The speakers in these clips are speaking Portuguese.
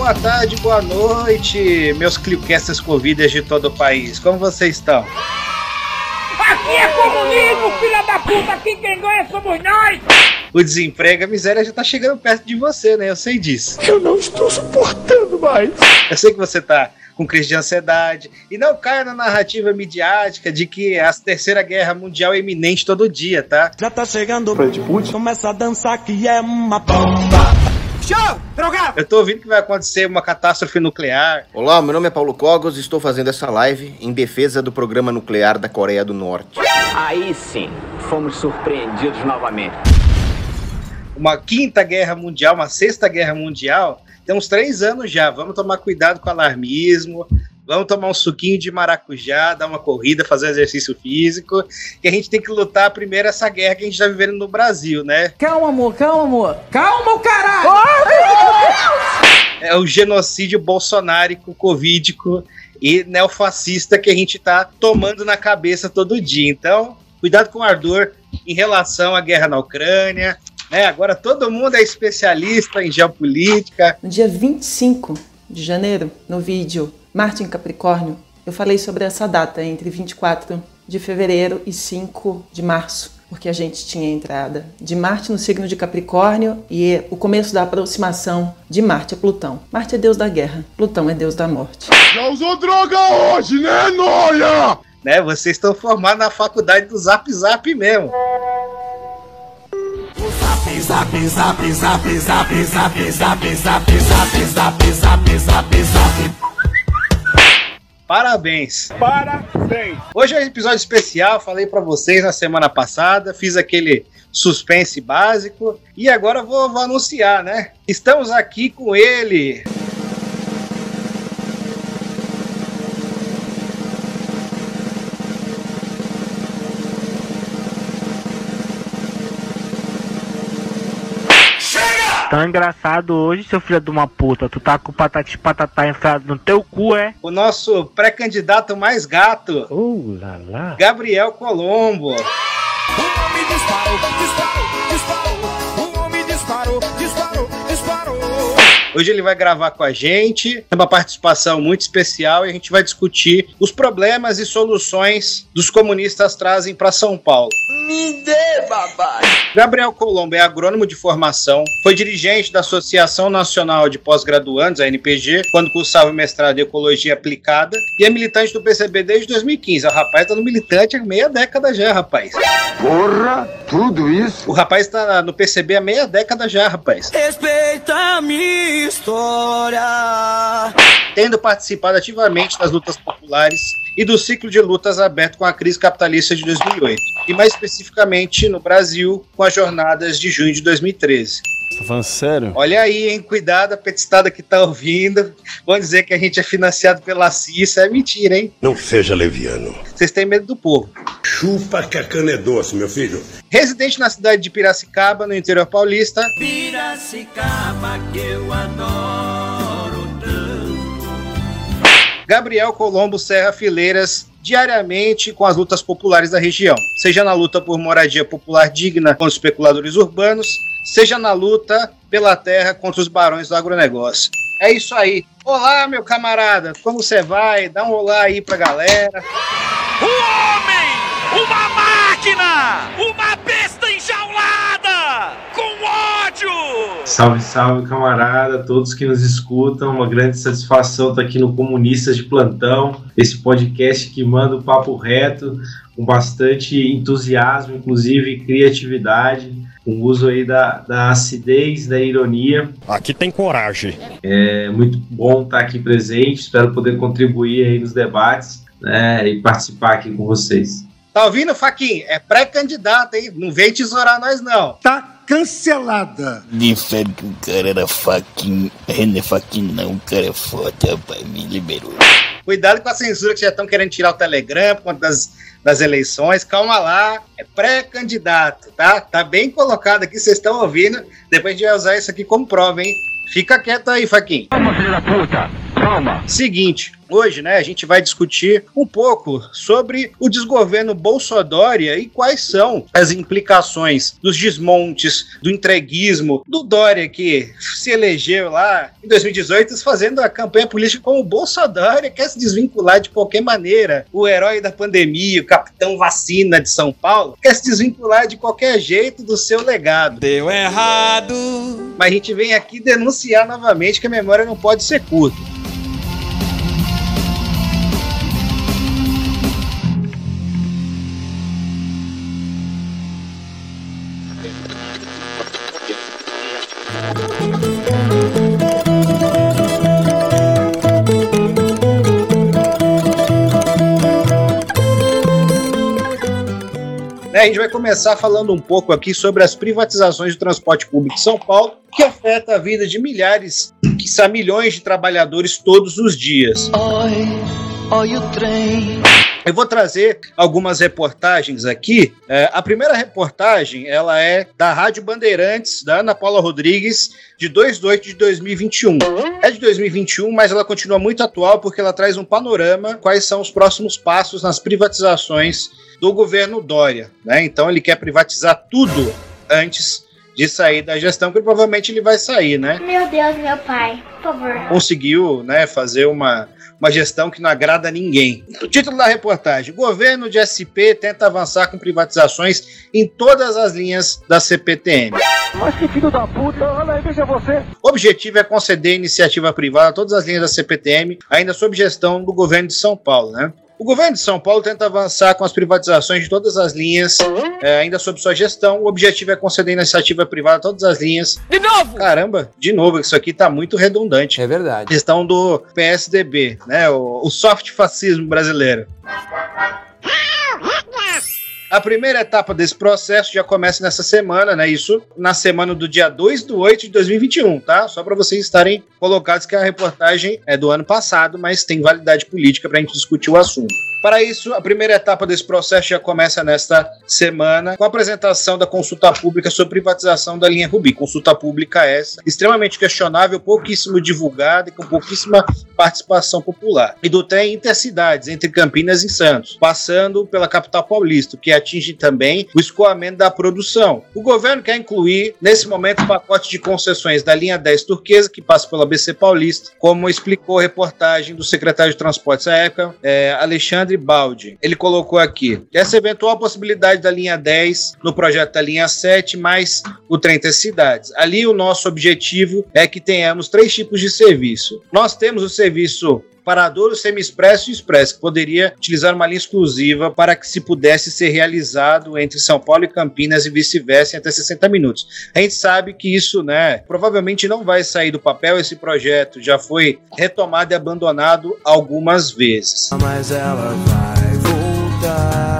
boa tarde, boa noite, meus clipcasters Covidas de todo o país. Como vocês estão? Aqui é comunismo, filha da puta! Aqui quem ganha somos nós! O desemprego, a miséria já tá chegando perto de você, né? Eu sei disso. Eu não estou suportando mais. Eu sei que você tá com crise de ansiedade. E não caia na narrativa midiática de que a terceira guerra mundial é iminente todo dia, tá? Já tá chegando, Putin. começa a dançar que é uma bomba. Show! Drogado! Eu tô ouvindo que vai acontecer uma catástrofe nuclear. Olá, meu nome é Paulo Cogos e estou fazendo essa live em defesa do programa nuclear da Coreia do Norte. Aí sim, fomos surpreendidos novamente. Uma quinta guerra mundial, uma sexta guerra mundial. Tem uns três anos já. Vamos tomar cuidado com o alarmismo. Vamos tomar um suquinho de maracujá, dar uma corrida, fazer um exercício físico. Que a gente tem que lutar primeiro essa guerra que a gente tá vivendo no Brasil, né? Calma, amor, calma, amor! Calma, o caralho! é o genocídio bolsonárico, covídico e neofascista que a gente tá tomando na cabeça todo dia. Então, cuidado com o ardor em relação à guerra na Ucrânia. Né? Agora todo mundo é especialista em geopolítica. No dia 25 de janeiro, no vídeo Marte em Capricórnio, eu falei sobre essa data entre 24 de fevereiro e 5 de março, porque a gente tinha a entrada de Marte no signo de Capricórnio e o começo da aproximação de Marte a Plutão. Marte é deus da guerra, Plutão é deus da morte. Já usou droga hoje, né, Noia? Né? Vocês estão formados na faculdade do Zap Zap mesmo. Zap, zap, zap, zap, zap, zap, zap, zap, zap, zap, zap, zap. Parabéns. Parabéns. Hoje é um episódio especial, falei pra vocês na semana passada, fiz aquele suspense básico e agora vou, vou anunciar, né? Estamos aqui com ele. Tá engraçado hoje, seu filho de uma puta. Tu tá com o patati patatá enfiado no teu cu, é? O nosso pré-candidato mais gato, Uh, lá, lá. Gabriel Colombo. O homem disparou, disparou, disparou. Hoje ele vai gravar com a gente, é uma participação muito especial e a gente vai discutir os problemas e soluções dos comunistas trazem para São Paulo. Me dê, babai. Gabriel Colombo é agrônomo de formação, foi dirigente da Associação Nacional de Pós-Graduandos, a NPG, quando cursava o mestrado em Ecologia Aplicada, e é militante do PCB desde 2015. O rapaz tá no militante há meia década já, rapaz. Porra, tudo isso? O rapaz tá no PCB há meia década já, rapaz. Respeita a minha história. Tendo participado ativamente das lutas populares e do ciclo de lutas aberto com a crise capitalista de 2008, e mais especificamente no Brasil, com as jornadas de junho de 2013. Tá falando sério? Olha aí, hein? Cuidado, a petistada que tá ouvindo. Vão dizer que a gente é financiado pela CISA. É mentira, hein? Não seja leviano. Vocês têm medo do povo. Chupa que a cana é doce, meu filho. Residente na cidade de Piracicaba, no interior paulista, Piracicaba que eu adoro. Gabriel Colombo Serra Fileiras diariamente com as lutas populares da região, seja na luta por moradia popular digna contra os especuladores urbanos, seja na luta pela terra contra os barões do agronegócio. É isso aí. Olá, meu camarada, como você vai? Dá um olá aí pra galera. Um homem, uma máquina, uma besta enjaulada, com ódio. Salve, salve, camarada, todos que nos escutam. Uma grande satisfação estar aqui no Comunistas de Plantão, esse podcast que manda o papo reto, com bastante entusiasmo, inclusive criatividade, com uso aí da, da acidez, da ironia. Aqui tem coragem. É muito bom estar aqui presente, espero poder contribuir aí nos debates né, e participar aqui com vocês. Tá ouvindo, Faquin? É pré-candidato, hein? Não vem tesourar nós, não. Tá cancelada. Disseram que o cara era faquinho. Não é faquinho não, o cara é forte, rapaz, me liberou. Cuidado com a censura que já estão querendo tirar o Telegram por conta das, das eleições. Calma lá, é pré-candidato, tá? Tá bem colocado aqui, vocês estão ouvindo. Depois a gente vai usar isso aqui como prova, hein? Fica quieto aí, Faquin. Calma, filho da puta! Calma. Seguinte, hoje, né, a gente vai discutir um pouco sobre o desgoverno Bolsodória e quais são as implicações dos desmontes, do entreguismo, do Dória que se elegeu lá em 2018 fazendo a campanha política como o Bolsodória quer se desvincular de qualquer maneira. O herói da pandemia, o capitão vacina de São Paulo, quer se desvincular de qualquer jeito do seu legado. Deu errado. Mas a gente vem aqui denunciar novamente que a memória não pode ser curta. Né, a gente vai começar falando um pouco aqui sobre as privatizações do transporte público de São Paulo, que afeta a vida de milhares, são milhões de trabalhadores todos os dias. Olha o trem. Eu vou trazer algumas reportagens aqui. É, a primeira reportagem ela é da Rádio Bandeirantes, da Ana Paula Rodrigues, de 2 de 8 de 2021. É de 2021, mas ela continua muito atual porque ela traz um panorama quais são os próximos passos nas privatizações do governo Dória. Né? Então ele quer privatizar tudo antes de sair da gestão, que provavelmente ele vai sair, né? Meu Deus, meu pai, por favor. Conseguiu, né, fazer uma, uma gestão que não agrada a ninguém. O título da reportagem: Governo de SP tenta avançar com privatizações em todas as linhas da CPTM. Mas que filho da puta, olha aí, veja você. O objetivo é conceder iniciativa privada a todas as linhas da CPTM, ainda sob gestão do governo de São Paulo, né? O governo de São Paulo tenta avançar com as privatizações de todas as linhas, é, ainda sob sua gestão. O objetivo é conceder iniciativa privada a todas as linhas. De novo! Caramba, de novo, isso aqui tá muito redundante. É verdade. Questão do PSDB, né? O, o soft fascismo brasileiro. A primeira etapa desse processo já começa nessa semana, né? Isso na semana do dia 2 de 8 de 2021, tá? Só para vocês estarem colocados que a reportagem é do ano passado, mas tem validade política para a gente discutir o assunto. Para isso, a primeira etapa desse processo já começa nesta semana com a apresentação da consulta pública sobre privatização da linha Rubi. Consulta pública essa extremamente questionável, pouquíssimo divulgada e com pouquíssima participação popular. E do trem intercidades entre Campinas e Santos, passando pela capital paulista, que atinge também o escoamento da produção. O governo quer incluir, nesse momento, o pacote de concessões da linha 10 turquesa, que passa pela BC Paulista, como explicou a reportagem do secretário de Transportes à época, é, Alexandre Baldi. Ele colocou aqui essa eventual possibilidade da linha 10 no projeto da linha 7, mais o trem intercidades. Ali o nosso objetivo é que tenhamos três tipos de serviço. Nós temos o serviço Paradouro, Semi-Expresso e Expresso, que poderia utilizar uma linha exclusiva para que se pudesse ser realizado entre São Paulo e Campinas e vice-versa em até 60 minutos. A gente sabe que isso, né, provavelmente não vai sair do papel, esse projeto já foi retomado e abandonado algumas vezes. Mas ela vai voltar.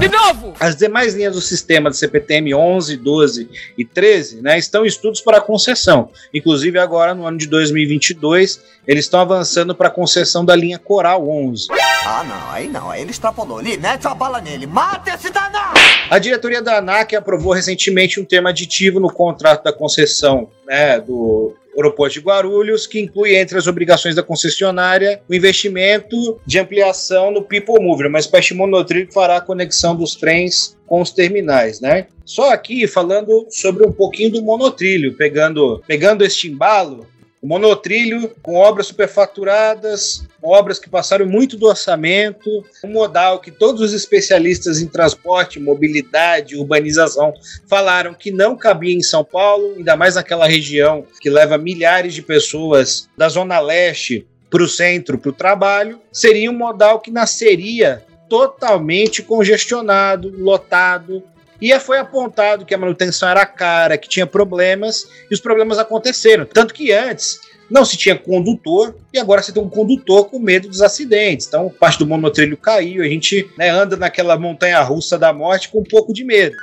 De novo! As demais linhas do sistema do CPTM 11, 12 e 13 né, estão em estudos para concessão. Inclusive, agora no ano de 2022, eles estão avançando para a concessão da linha Coral 11. Ah, não, aí não, aí ele extrapolou ali, mete a bala nele, mata esse danado! A diretoria da ANAC aprovou recentemente um termo aditivo no contrato da concessão né, do aeroporto de Guarulhos, que inclui entre as obrigações da concessionária o investimento de ampliação no People Mover, espécie de monotrilho fará a conexão dos trens com os terminais, né? Só aqui falando sobre um pouquinho do monotrilho, pegando, pegando este embalo, o monotrilho com obras superfaturadas, obras que passaram muito do orçamento, um modal que todos os especialistas em transporte, mobilidade, urbanização falaram que não cabia em São Paulo, ainda mais naquela região que leva milhares de pessoas da zona leste para o centro, para o trabalho, seria um modal que nasceria totalmente congestionado, lotado, e foi apontado que a manutenção era cara, que tinha problemas, e os problemas aconteceram. Tanto que antes não se tinha condutor, e agora você tem um condutor com medo dos acidentes. Então, parte do monotrilho caiu, a gente né, anda naquela montanha russa da morte com um pouco de medo.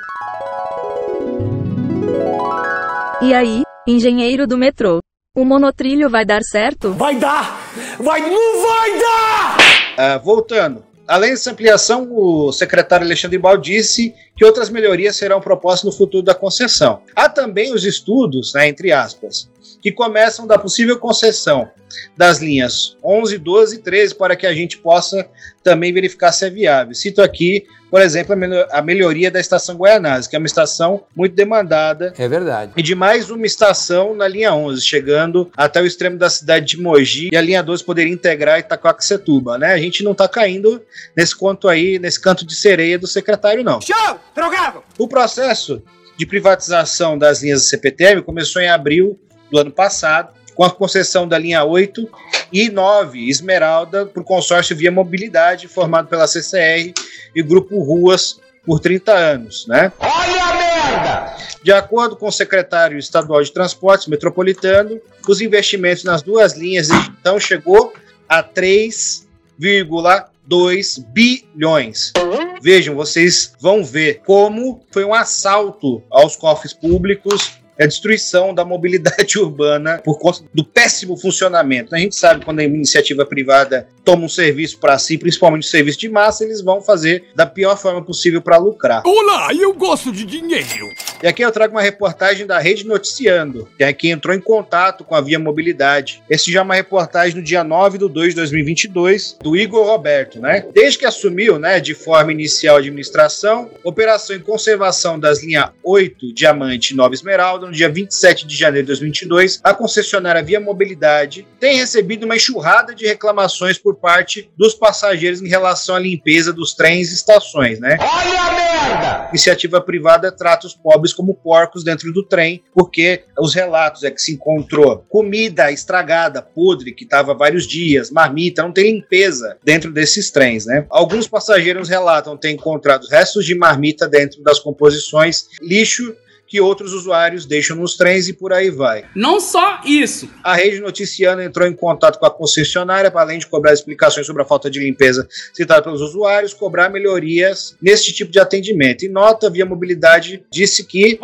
E aí, engenheiro do metrô? O monotrilho vai dar certo? Vai dar! Vai, não vai dar! Ah, voltando. Além dessa ampliação, o secretário Alexandre Bal disse que outras melhorias serão propostas no futuro da concessão. Há também os estudos, né, entre aspas, que começam da possível concessão das linhas 11, 12 e 13 para que a gente possa também verificar se é viável. Cito aqui, por exemplo, a melhoria da estação Guaianazes, que é uma estação muito demandada. É verdade. E de mais uma estação na linha 11, chegando até o extremo da cidade de Mogi, e a linha 12 poderia integrar Itacoaxetuba, né? A gente não está caindo nesse conto aí, nesse canto de sereia do secretário, não. Show! Drogado! O processo de privatização das linhas da CPTM começou em abril do ano passado, com a concessão da linha 8 e 9 Esmeralda para o consórcio Via Mobilidade, formado pela CCR e Grupo Ruas por 30 anos, né? Olha a merda! De acordo com o secretário estadual de Transportes Metropolitano, os investimentos nas duas linhas então chegou a 3,2 bilhões. Vejam, vocês vão ver como foi um assalto aos cofres públicos é a destruição da mobilidade urbana por conta do péssimo funcionamento. A gente sabe quando a iniciativa privada toma um serviço para si, principalmente um serviço de massa, eles vão fazer da pior forma possível para lucrar. Olá, eu gosto de dinheiro. E aqui eu trago uma reportagem da Rede Noticiando, que é quem entrou em contato com a Via Mobilidade. Esse já é uma reportagem no dia 9 de 2 de 2022, do Igor Roberto, né? Desde que assumiu, né, de forma inicial a administração, operação em conservação das linhas 8, Diamante e 9 Esmeralda, no dia 27 de janeiro de 2022, a concessionária Via Mobilidade tem recebido uma enxurrada de reclamações por parte dos passageiros em relação à limpeza dos trens e estações, né? Olha a merda! Iniciativa privada trata os pobres como porcos dentro do trem, porque os relatos é que se encontrou comida estragada, podre, que estava vários dias, marmita, não tem limpeza dentro desses trens, né? Alguns passageiros relatam ter encontrado restos de marmita dentro das composições, lixo que outros usuários deixam nos trens e por aí vai. Não só isso. A rede noticiana entrou em contato com a concessionária para além de cobrar explicações sobre a falta de limpeza citada pelos usuários, cobrar melhorias nesse tipo de atendimento. E nota via mobilidade disse que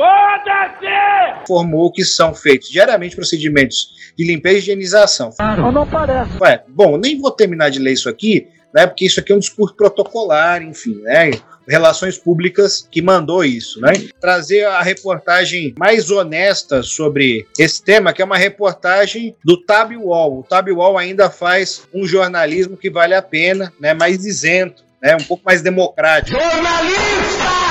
informou que são feitos diariamente procedimentos de limpeza e higienização. Não, não parece. Ué, bom, nem vou terminar de ler isso aqui, né? Porque isso aqui é um discurso protocolar, enfim, né? Relações Públicas que mandou isso, né? Trazer a reportagem mais honesta sobre esse tema, que é uma reportagem do Tab Wall. O Tab Wall ainda faz um jornalismo que vale a pena, né? Mais isento, né? Um pouco mais democrático. Jornalista!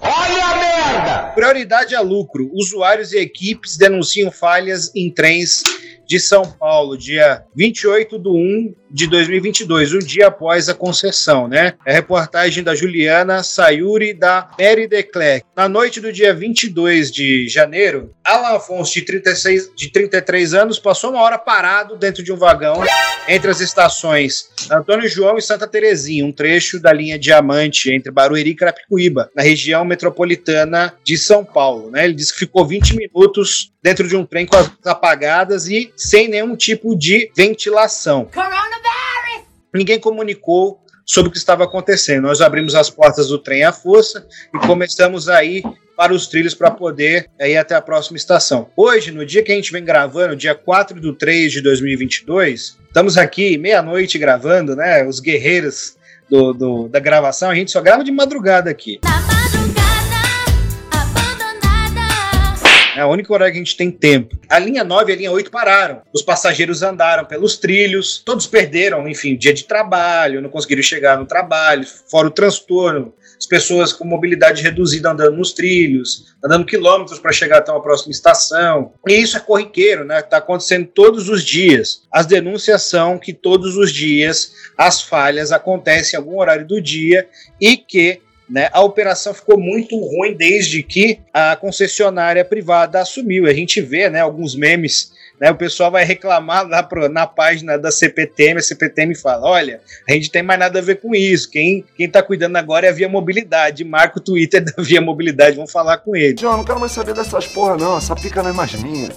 Olha a merda! Prioridade a lucro. Usuários e equipes denunciam falhas em trens de São Paulo, dia 28 de 1 de 2022, um dia após a concessão, né? É reportagem da Juliana Sayuri da Mary Declerc. Na noite do dia 22 de janeiro, Alan Afonso, de, 36, de 33 anos, passou uma hora parado dentro de um vagão entre as estações Antônio João e Santa Terezinha, um trecho da linha Diamante entre Barueri e Carapicuíba, na região metropolitana de São Paulo, né? Ele disse que ficou 20 minutos dentro de um trem com as apagadas e sem nenhum tipo de ventilação. Ninguém comunicou sobre o que estava acontecendo. Nós abrimos as portas do trem à força e começamos a ir para os trilhos para poder ir até a próxima estação. Hoje, no dia que a gente vem gravando, dia 4 de 3 de 2022, estamos aqui meia-noite gravando, né? Os guerreiros do, do, da gravação, a gente só grava de madrugada aqui. É o único horário que a gente tem tempo. A linha 9 e a linha 8 pararam. Os passageiros andaram pelos trilhos, todos perderam, enfim, dia de trabalho, não conseguiram chegar no trabalho, fora o transtorno. As pessoas com mobilidade reduzida andando nos trilhos, andando quilômetros para chegar até uma próxima estação. E isso é corriqueiro, né? Está acontecendo todos os dias. As denúncias são que todos os dias as falhas acontecem em algum horário do dia e que né? A operação ficou muito ruim desde que a concessionária privada assumiu. A gente vê né, alguns memes né, o pessoal vai reclamar lá pro, na página da CPTM, a CPTM fala: olha, a gente tem mais nada a ver com isso. Quem, quem tá cuidando agora é a Via Mobilidade. Marca o Twitter da Via Mobilidade, vamos falar com ele. João, não quero mais saber dessas porra, não. Essa pica não é mais minha.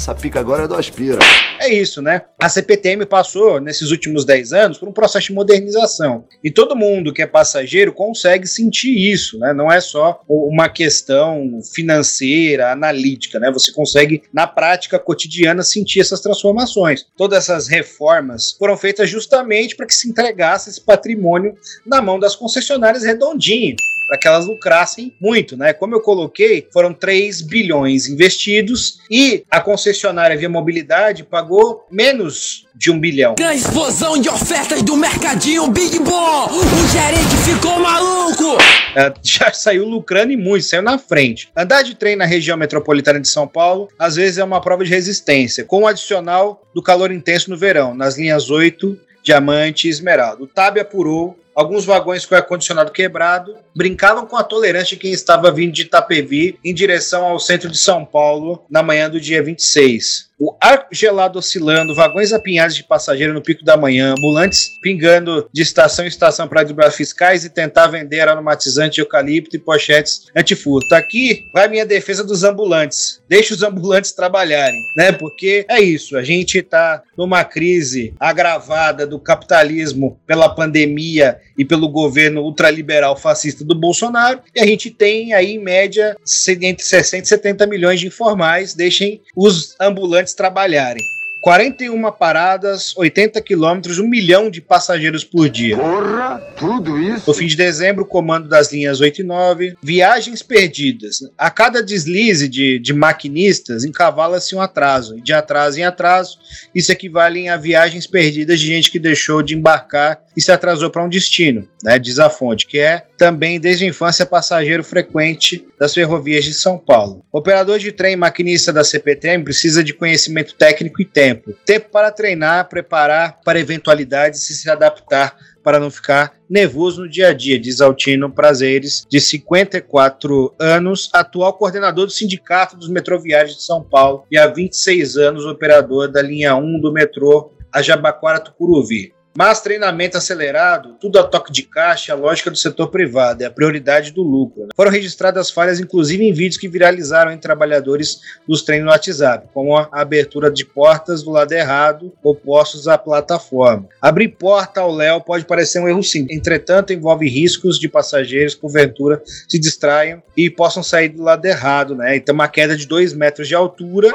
Essa pica agora é do Aspira. É isso, né? A CPTM passou, nesses últimos 10 anos, por um processo de modernização. E todo mundo que é passageiro consegue sentir isso, né? Não é só uma questão financeira, analítica, né? Você consegue, na prática cotidiana, sentir essas transformações. Todas essas reformas foram feitas justamente para que se entregasse esse patrimônio na mão das concessionárias redondinho para que elas lucrassem muito, né? Como eu coloquei, foram 3 bilhões investidos e a concessionária Via Mobilidade pagou menos de um bilhão. Grande explosão de ofertas do mercadinho Big Bom. O gerente ficou maluco. É, já saiu lucrando e muito, saiu na frente. Andar de trem na região metropolitana de São Paulo, às vezes é uma prova de resistência, com o adicional do calor intenso no verão, nas linhas 8, Diamante e Esmeralda. O TAB apurou alguns vagões com ar-condicionado quebrado, brincavam com a tolerância de quem estava vindo de Itapevi em direção ao centro de São Paulo na manhã do dia 26. O ar gelado oscilando, vagões apinhados de passageiro no pico da manhã, ambulantes pingando de estação em estação para driblar fiscais e tentar vender aromatizante eucalipto e pochetes antifurto. Aqui vai minha defesa dos ambulantes. Deixa os ambulantes trabalharem, né? Porque é isso, a gente está numa crise agravada do capitalismo pela pandemia e pelo governo ultraliberal fascista do Bolsonaro, e a gente tem aí em média entre 60 e 70 milhões de informais, deixem os ambulantes trabalharem. 41 paradas, 80 quilômetros, 1 milhão de passageiros por dia. Porra, tudo isso? No fim de dezembro, o comando das linhas 8 e 9. Viagens perdidas. A cada deslize de, de maquinistas, encavala-se um atraso. De atraso em atraso, isso equivale a viagens perdidas de gente que deixou de embarcar e se atrasou para um destino, né? Diz a fonte, que é também desde a infância passageiro frequente das ferrovias de São Paulo. Operador de trem maquinista da CPTM precisa de conhecimento técnico e tempo. Tempo para treinar, preparar para eventualidades e se adaptar para não ficar nervoso no dia a dia, diz Altino Prazeres, de 54 anos, atual coordenador do Sindicato dos Metroviários de São Paulo e há 26 anos operador da linha 1 do metrô a Jabaquara Tucuruvi. Mas treinamento acelerado, tudo a toque de caixa, a lógica do setor privado, é a prioridade do lucro. Né? Foram registradas falhas, inclusive em vídeos que viralizaram em trabalhadores dos treinos no WhatsApp, como a abertura de portas do lado errado, opostos à plataforma. Abrir porta ao Léo pode parecer um erro simples, entretanto, envolve riscos de passageiros, porventura, se distraiam e possam sair do lado errado, né? Então, uma queda de 2 metros de altura,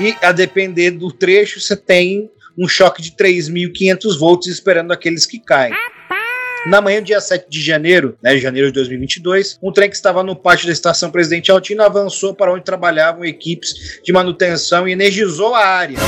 e a depender do trecho, você tem um choque de 3.500 volts esperando aqueles que caem. Na manhã do dia 7 de janeiro, né, de janeiro de 2022, um trem que estava no pátio da estação Presidente Altino avançou para onde trabalhavam equipes de manutenção e energizou a área.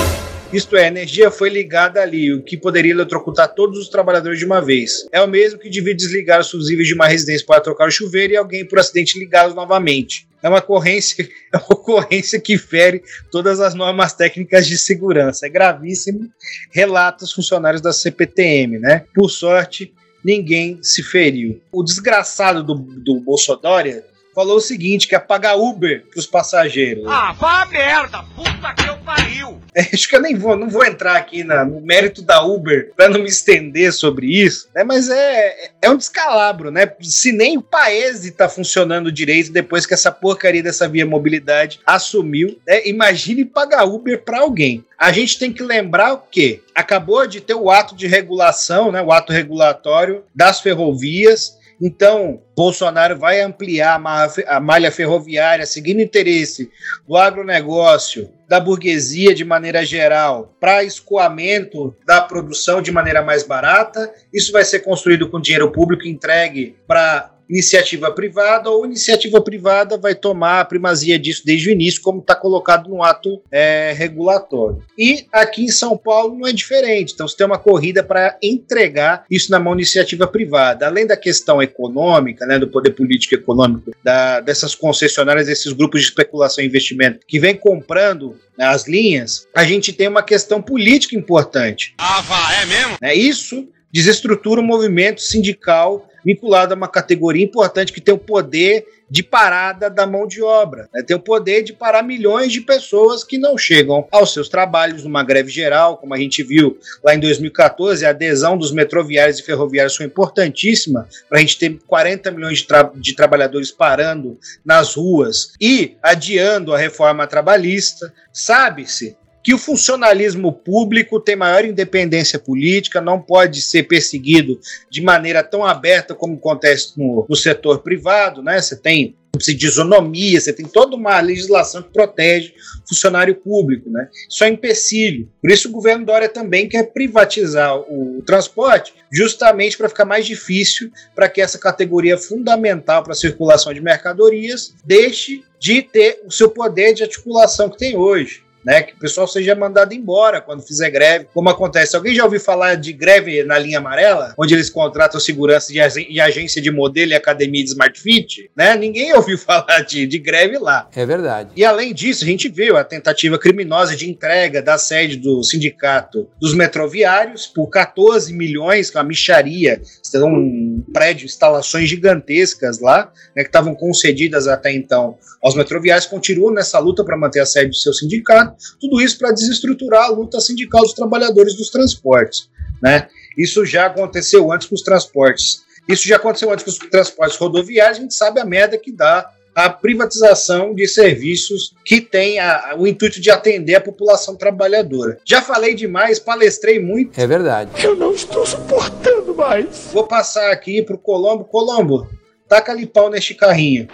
Isto é, a energia foi ligada ali, o que poderia eletrocutar todos os trabalhadores de uma vez. É o mesmo que devia desligar os fusíveis de uma residência para trocar o chuveiro e alguém por acidente ligá-los novamente. É uma ocorrência, é uma ocorrência que fere todas as normas técnicas de segurança. É gravíssimo, relata os funcionários da CPTM, né? Por sorte, ninguém se feriu. O desgraçado do, do Bolsonaro falou o seguinte, que é pagar Uber pros passageiros. Ah, vá a merda! Puta que eu pariu! É, acho que eu nem vou, não vou entrar aqui na, no mérito da Uber para não me estender sobre isso, né? Mas é, é um descalabro, né? Se nem o Paese tá funcionando direito depois que essa porcaria dessa via mobilidade assumiu, né? imagine pagar Uber para alguém. A gente tem que lembrar o quê? Acabou de ter o ato de regulação, né? O ato regulatório das ferrovias então, Bolsonaro vai ampliar a malha ferroviária, seguindo o interesse do agronegócio, da burguesia de maneira geral, para escoamento da produção de maneira mais barata. Isso vai ser construído com dinheiro público entregue para iniciativa privada ou iniciativa privada vai tomar a primazia disso desde o início, como está colocado no ato é, regulatório. E aqui em São Paulo não é diferente. Então você tem uma corrida para entregar isso na mão iniciativa privada. Além da questão econômica, né, do poder político e econômico da, dessas concessionárias, desses grupos de especulação e investimento que vem comprando né, as linhas, a gente tem uma questão política importante. Ah, vá, é mesmo? É isso desestrutura o movimento sindical vinculado a uma categoria importante que tem o poder de parada da mão de obra, né? tem o poder de parar milhões de pessoas que não chegam aos seus trabalhos numa greve geral, como a gente viu lá em 2014, a adesão dos metroviários e ferroviários foi importantíssima para a gente ter 40 milhões de, tra de trabalhadores parando nas ruas e adiando a reforma trabalhista. Sabe-se que o funcionalismo público tem maior independência política, não pode ser perseguido de maneira tão aberta como acontece no, no setor privado, né? Você tem de isonomia, você tem toda uma legislação que protege funcionário público, né? Isso é empecilho. Por isso o governo Dória também quer privatizar o transporte, justamente para ficar mais difícil para que essa categoria fundamental para a circulação de mercadorias deixe de ter o seu poder de articulação que tem hoje né? Que o pessoal seja mandado embora quando fizer greve, como acontece. Alguém já ouviu falar de greve na linha amarela, onde eles contratam segurança de agência de modelo e academia de Smart Fit, né? Ninguém ouviu falar de, de greve lá. É verdade. E além disso, a gente viu a tentativa criminosa de entrega da sede do sindicato dos metroviários por 14 milhões, que é uma micharia, um prédio, instalações gigantescas lá, né, que estavam concedidas até então aos metroviários, continuam nessa luta para manter a sede do seu sindicato tudo isso para desestruturar a luta sindical dos trabalhadores dos transportes. Né? Isso já aconteceu antes com os transportes. Isso já aconteceu antes com os transportes rodoviários, a gente sabe a merda que dá a privatização de serviços que tem a, o intuito de atender a população trabalhadora. Já falei demais, palestrei muito. É verdade. Eu não estou suportando mais. Vou passar aqui para o Colombo. Colombo, taca ali pau neste carrinho.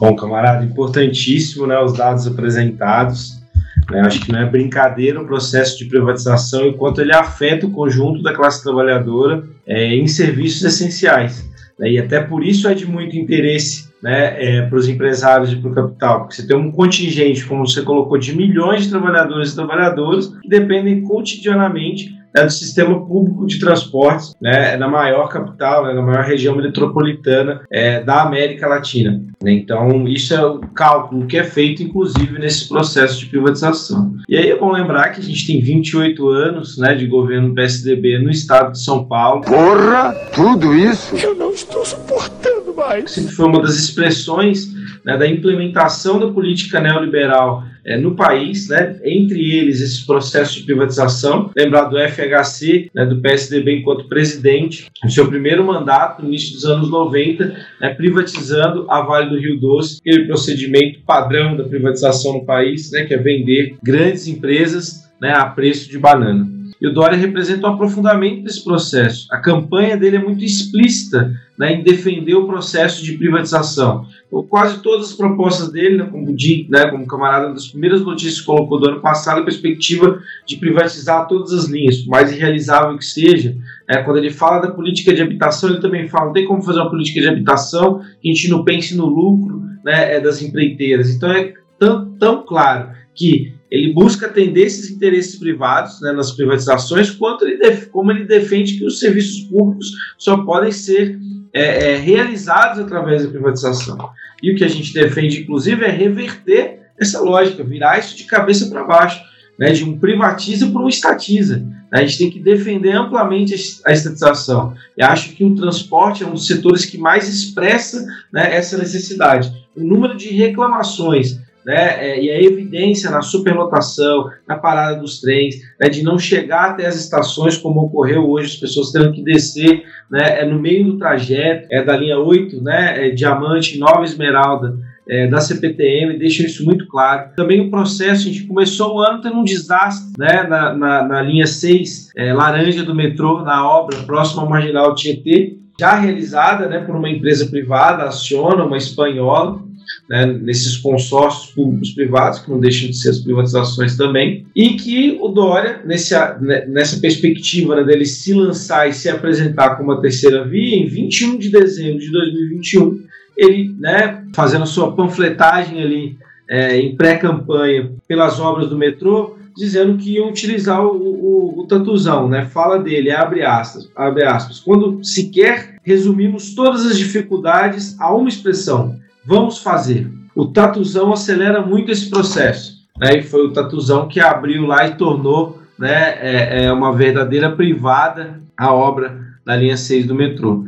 Bom, camarada, importantíssimo né, os dados apresentados. Né? Acho que não é brincadeira o processo de privatização enquanto ele afeta o conjunto da classe trabalhadora é, em serviços essenciais. Né? E até por isso é de muito interesse né, é, para os empresários e para o capital, porque você tem um contingente, como você colocou, de milhões de trabalhadores e trabalhadoras que dependem cotidianamente é do sistema público de transportes, né, na maior capital, né, na maior região metropolitana é, da América Latina. Né? Então, isso é o cálculo que é feito, inclusive, nesse processo de privatização. E aí é bom lembrar que a gente tem 28 anos né, de governo PSDB no estado de São Paulo. Porra, tudo isso? Eu não estou suportando mais. Sempre foi uma das expressões né, da implementação da política neoliberal é, no país, né, entre eles esses processos de privatização. Lembrar do FHC, né, do PSDB enquanto presidente, no seu primeiro mandato, no início dos anos 90, né, privatizando a Vale do Rio Doce, aquele procedimento padrão da privatização no país, né, que é vender grandes empresas né, a preço de banana. E o Dória representa um aprofundamento desse processo. A campanha dele é muito explícita né, em defender o processo de privatização. Então, quase todas as propostas dele, né, como Di, né, como camarada das primeiras notícias que colocou do ano passado, a perspectiva de privatizar todas as linhas, por mais irrealizável que seja. Né, quando ele fala da política de habitação, ele também fala: não tem como fazer uma política de habitação que a gente não pense no lucro né, é, das empreiteiras. Então é tão, tão claro que ele busca atender esses interesses privados né, nas privatizações, quanto ele como ele defende que os serviços públicos só podem ser é, é, realizados através da privatização. E o que a gente defende, inclusive, é reverter essa lógica, virar isso de cabeça para baixo, né, de um privatiza para um estatiza. A gente tem que defender amplamente a estatização. E acho que o transporte é um dos setores que mais expressa né, essa necessidade. O número de reclamações né, é, e a evidência na superlotação, na parada dos trens, né, de não chegar até as estações como ocorreu hoje, as pessoas tendo que descer né, é no meio do trajeto, é da linha 8, né, é, Diamante, Nova Esmeralda, é, da CPTM, deixa isso muito claro. Também o processo, a gente começou o ano tendo um desastre né, na, na, na linha 6, é, laranja do metrô, na obra próxima ao Marginal Tietê, já realizada né, por uma empresa privada, Aciona, uma espanhola, né, nesses consórcios públicos privados, que não deixam de ser as privatizações também, e que o Dória, nesse, né, nessa perspectiva né, dele se lançar e se apresentar como a terceira via, em 21 de dezembro de 2021, ele, né, fazendo sua panfletagem ali é, em pré-campanha pelas obras do metrô, dizendo que iam utilizar o, o, o tatuzão, né? Fala dele, abre aspas, abre aspas. Quando sequer resumimos todas as dificuldades a uma expressão, Vamos fazer. O Tatuzão acelera muito esse processo. Né? E foi o Tatuzão que abriu lá e tornou né, é, é uma verdadeira privada a obra da linha 6 do metrô.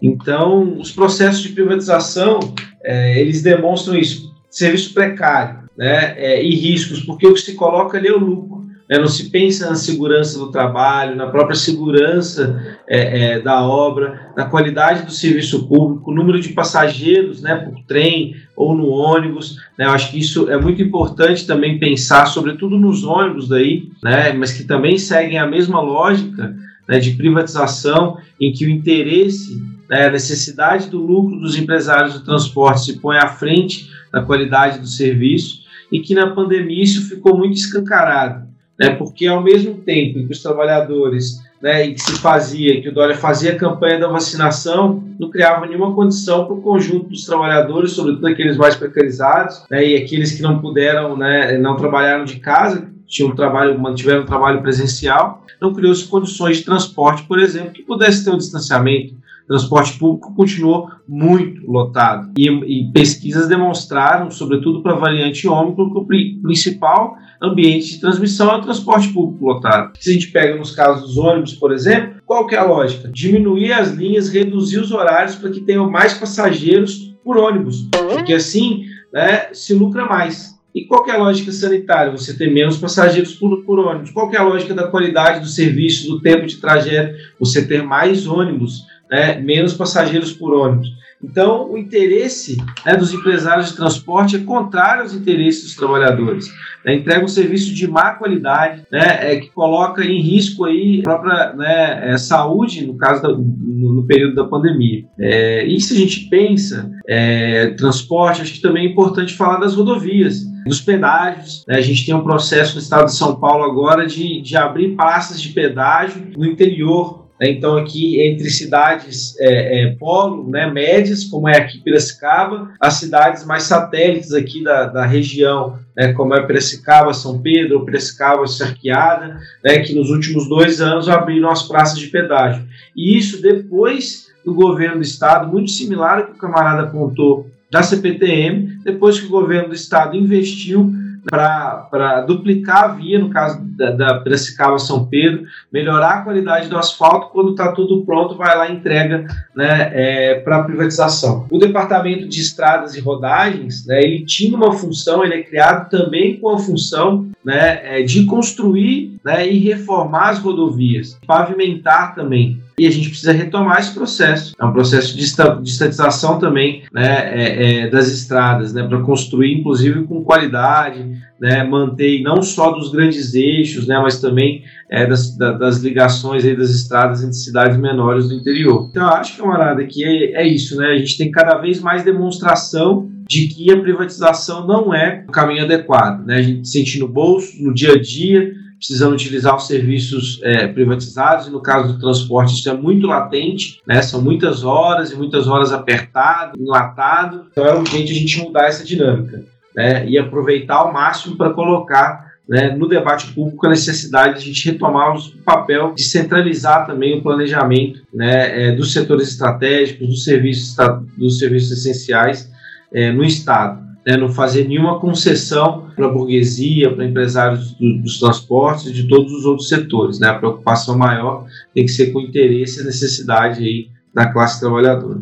Então, os processos de privatização, é, eles demonstram isso. Serviço precário né, é, e riscos, porque o que se coloca ali é o lucro. Né? Não se pensa na segurança do trabalho, na própria segurança é, é, da obra, na qualidade do serviço público, o número de passageiros né, por trem ou no ônibus. Né? Eu acho que isso é muito importante também pensar, sobretudo nos ônibus daí, né? mas que também seguem a mesma lógica né, de privatização, em que o interesse, né, a necessidade do lucro dos empresários do transporte se põe à frente da qualidade do serviço, e que na pandemia isso ficou muito escancarado, né, porque ao mesmo tempo em que os trabalhadores né, e que se fazia, que o Dória fazia a campanha da vacinação, não criava nenhuma condição para o conjunto dos trabalhadores, sobretudo aqueles mais precarizados, né, e aqueles que não puderam, né, não trabalharam de casa, tinham trabalho, mantiveram trabalho presencial, não criou-se condições de transporte, por exemplo, que pudesse ter um distanciamento. O transporte público continuou muito lotado. E, e pesquisas demonstraram, sobretudo para a variante Ômicron, que o principal ambiente de transmissão é o transporte público lotado. Se a gente pega nos casos dos ônibus, por exemplo, qual que é a lógica? Diminuir as linhas, reduzir os horários para que tenham mais passageiros por ônibus, porque assim né, se lucra mais. E qual é a lógica sanitária? Você ter menos passageiros por, por ônibus. Qual é a lógica da qualidade do serviço, do tempo de trajeto? Você ter mais ônibus, né, menos passageiros por ônibus. Então, o interesse né, dos empresários de transporte é contrário aos interesses dos trabalhadores. Né, entrega um serviço de má qualidade, né, é, que coloca em risco aí a própria né, é, saúde, no caso da, no, no, período da pandemia. É, e se a gente pensa é, transporte, acho que também é importante falar das rodovias dos pedágios. Né? A gente tem um processo no estado de São Paulo agora de, de abrir praças de pedágio no interior? Então, aqui entre cidades é, é, polo, né, médias, como é aqui Piracicaba, as cidades mais satélites aqui da, da região, né, como é Piracicaba, São Pedro, Piracicaba, Cerqueada, né, que nos últimos dois anos abriram as praças de pedágio. E isso depois do governo do estado, muito similar ao que o camarada apontou da CPTM, depois que o governo do estado investiu para duplicar a via, no caso da, da Piracicaba São Pedro, melhorar a qualidade do asfalto, quando está tudo pronto, vai lá e entrega né, é, para privatização. O Departamento de Estradas e Rodagens, né, ele tinha uma função, ele é criado também com a função né, é, de construir né, e reformar as rodovias, pavimentar também e a gente precisa retomar esse processo. É um processo de, de estatização também né, é, é, das estradas, né, para construir, inclusive, com qualidade, né, manter não só dos grandes eixos, né, mas também é, das, da, das ligações aí das estradas entre cidades menores do interior. Então, acho, camarada, que é, é isso. Né, a gente tem cada vez mais demonstração de que a privatização não é o caminho adequado. Né? A gente sente no bolso, no dia a dia, precisando utilizar os serviços é, privatizados, e no caso do transporte isso é muito latente, né? são muitas horas e muitas horas apertado, enlatado, então é urgente a gente mudar essa dinâmica né? e aproveitar ao máximo para colocar né, no debate público a necessidade de a gente retomar o papel de centralizar também o planejamento né, é, dos setores estratégicos, dos serviços, dos serviços essenciais é, no Estado né, não fazer nenhuma concessão para a burguesia, para empresários do, dos transportes e de todos os outros setores. Né? A preocupação maior tem que ser com o interesse e necessidade aí da classe trabalhadora.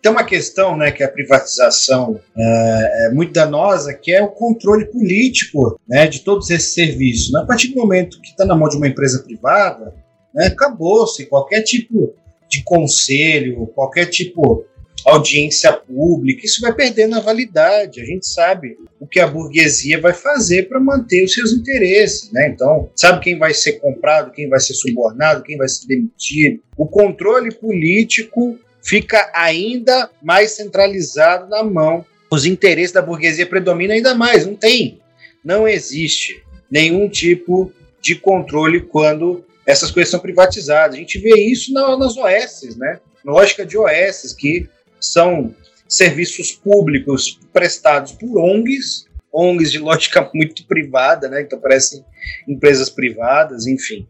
Tem uma questão né, que a privatização é, é muito danosa, que é o controle político né, de todos esses serviços. Né? A partir do momento que está na mão de uma empresa privada, né, acabou-se qualquer tipo de conselho, qualquer tipo audiência pública, isso vai perdendo a validade. A gente sabe o que a burguesia vai fazer para manter os seus interesses, né? Então, sabe quem vai ser comprado, quem vai ser subornado, quem vai ser demitido. O controle político fica ainda mais centralizado na mão. Os interesses da burguesia predominam ainda mais. Não tem, não existe nenhum tipo de controle quando essas coisas são privatizadas. A gente vê isso nas OS, né? Lógica de OS, que são serviços públicos prestados por ONGs, ONGs de lógica muito privada, né? Então parecem empresas privadas, enfim,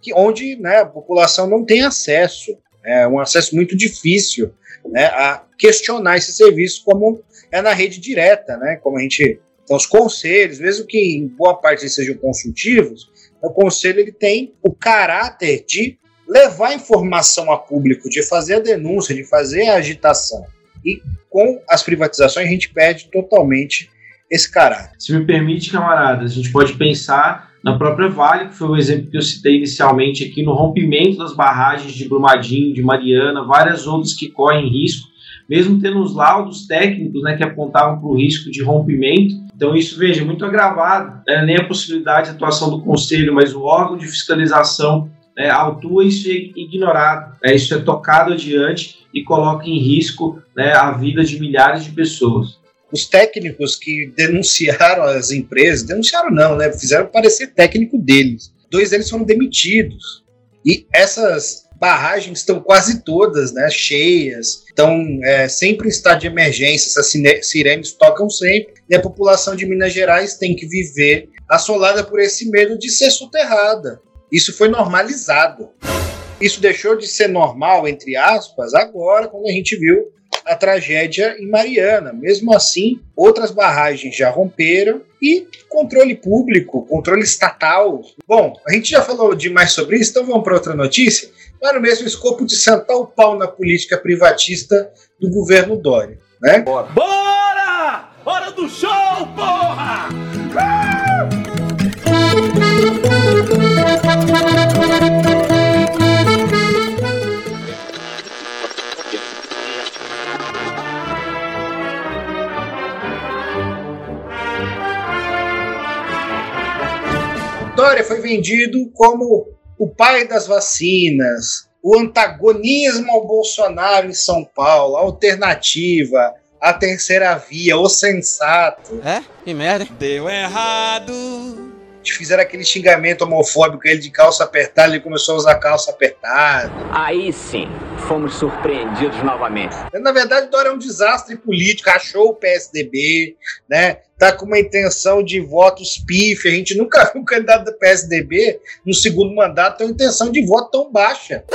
que onde né, a população não tem acesso, é um acesso muito difícil, né, a questionar esse serviço como é na rede direta, né? Como a gente então os conselhos, mesmo que em boa parte sejam consultivos, o conselho ele tem o caráter de levar informação a público, de fazer a denúncia, de fazer a agitação. E com as privatizações a gente perde totalmente esse caráter. Se me permite, camaradas, a gente pode pensar na própria Vale, que foi o exemplo que eu citei inicialmente aqui, no rompimento das barragens de Brumadinho, de Mariana, várias outras que correm risco mesmo tendo os laudos técnicos né, que apontavam para o risco de rompimento. Então, isso, veja, muito agravado, né, nem a possibilidade de atuação do Conselho, mas o órgão de fiscalização né, autua isso é ignorado, né, isso é tocado adiante e coloca em risco né, a vida de milhares de pessoas os técnicos que denunciaram as empresas, denunciaram não, né? Fizeram parecer técnico deles. Dois deles foram demitidos. E essas barragens estão quase todas, né? Cheias, estão é, sempre em estado de emergência. Essas sirenes tocam sempre. E a população de Minas Gerais tem que viver assolada por esse medo de ser soterrada. Isso foi normalizado. Isso deixou de ser normal, entre aspas, agora, quando a gente viu a tragédia em Mariana. Mesmo assim, outras barragens já romperam e controle público, controle estatal. Bom, a gente já falou demais sobre isso, então vamos para outra notícia. Para o mesmo escopo de sentar o pau na política privatista do governo Dória. Né? Bora! Bora! Hora do show, porra! Dória foi vendido como o pai das vacinas, o antagonismo ao Bolsonaro em São Paulo, a alternativa, a terceira via, o sensato. É? Que merda. Deu errado fizeram aquele xingamento homofóbico, ele de calça apertada, ele começou a usar calça apertada. Aí sim, fomos surpreendidos novamente. Na verdade, Dória é um desastre político, achou o PSDB, né? Tá com uma intenção de votos pif. A gente nunca viu um candidato do PSDB no segundo mandato ter uma intenção de voto tão baixa.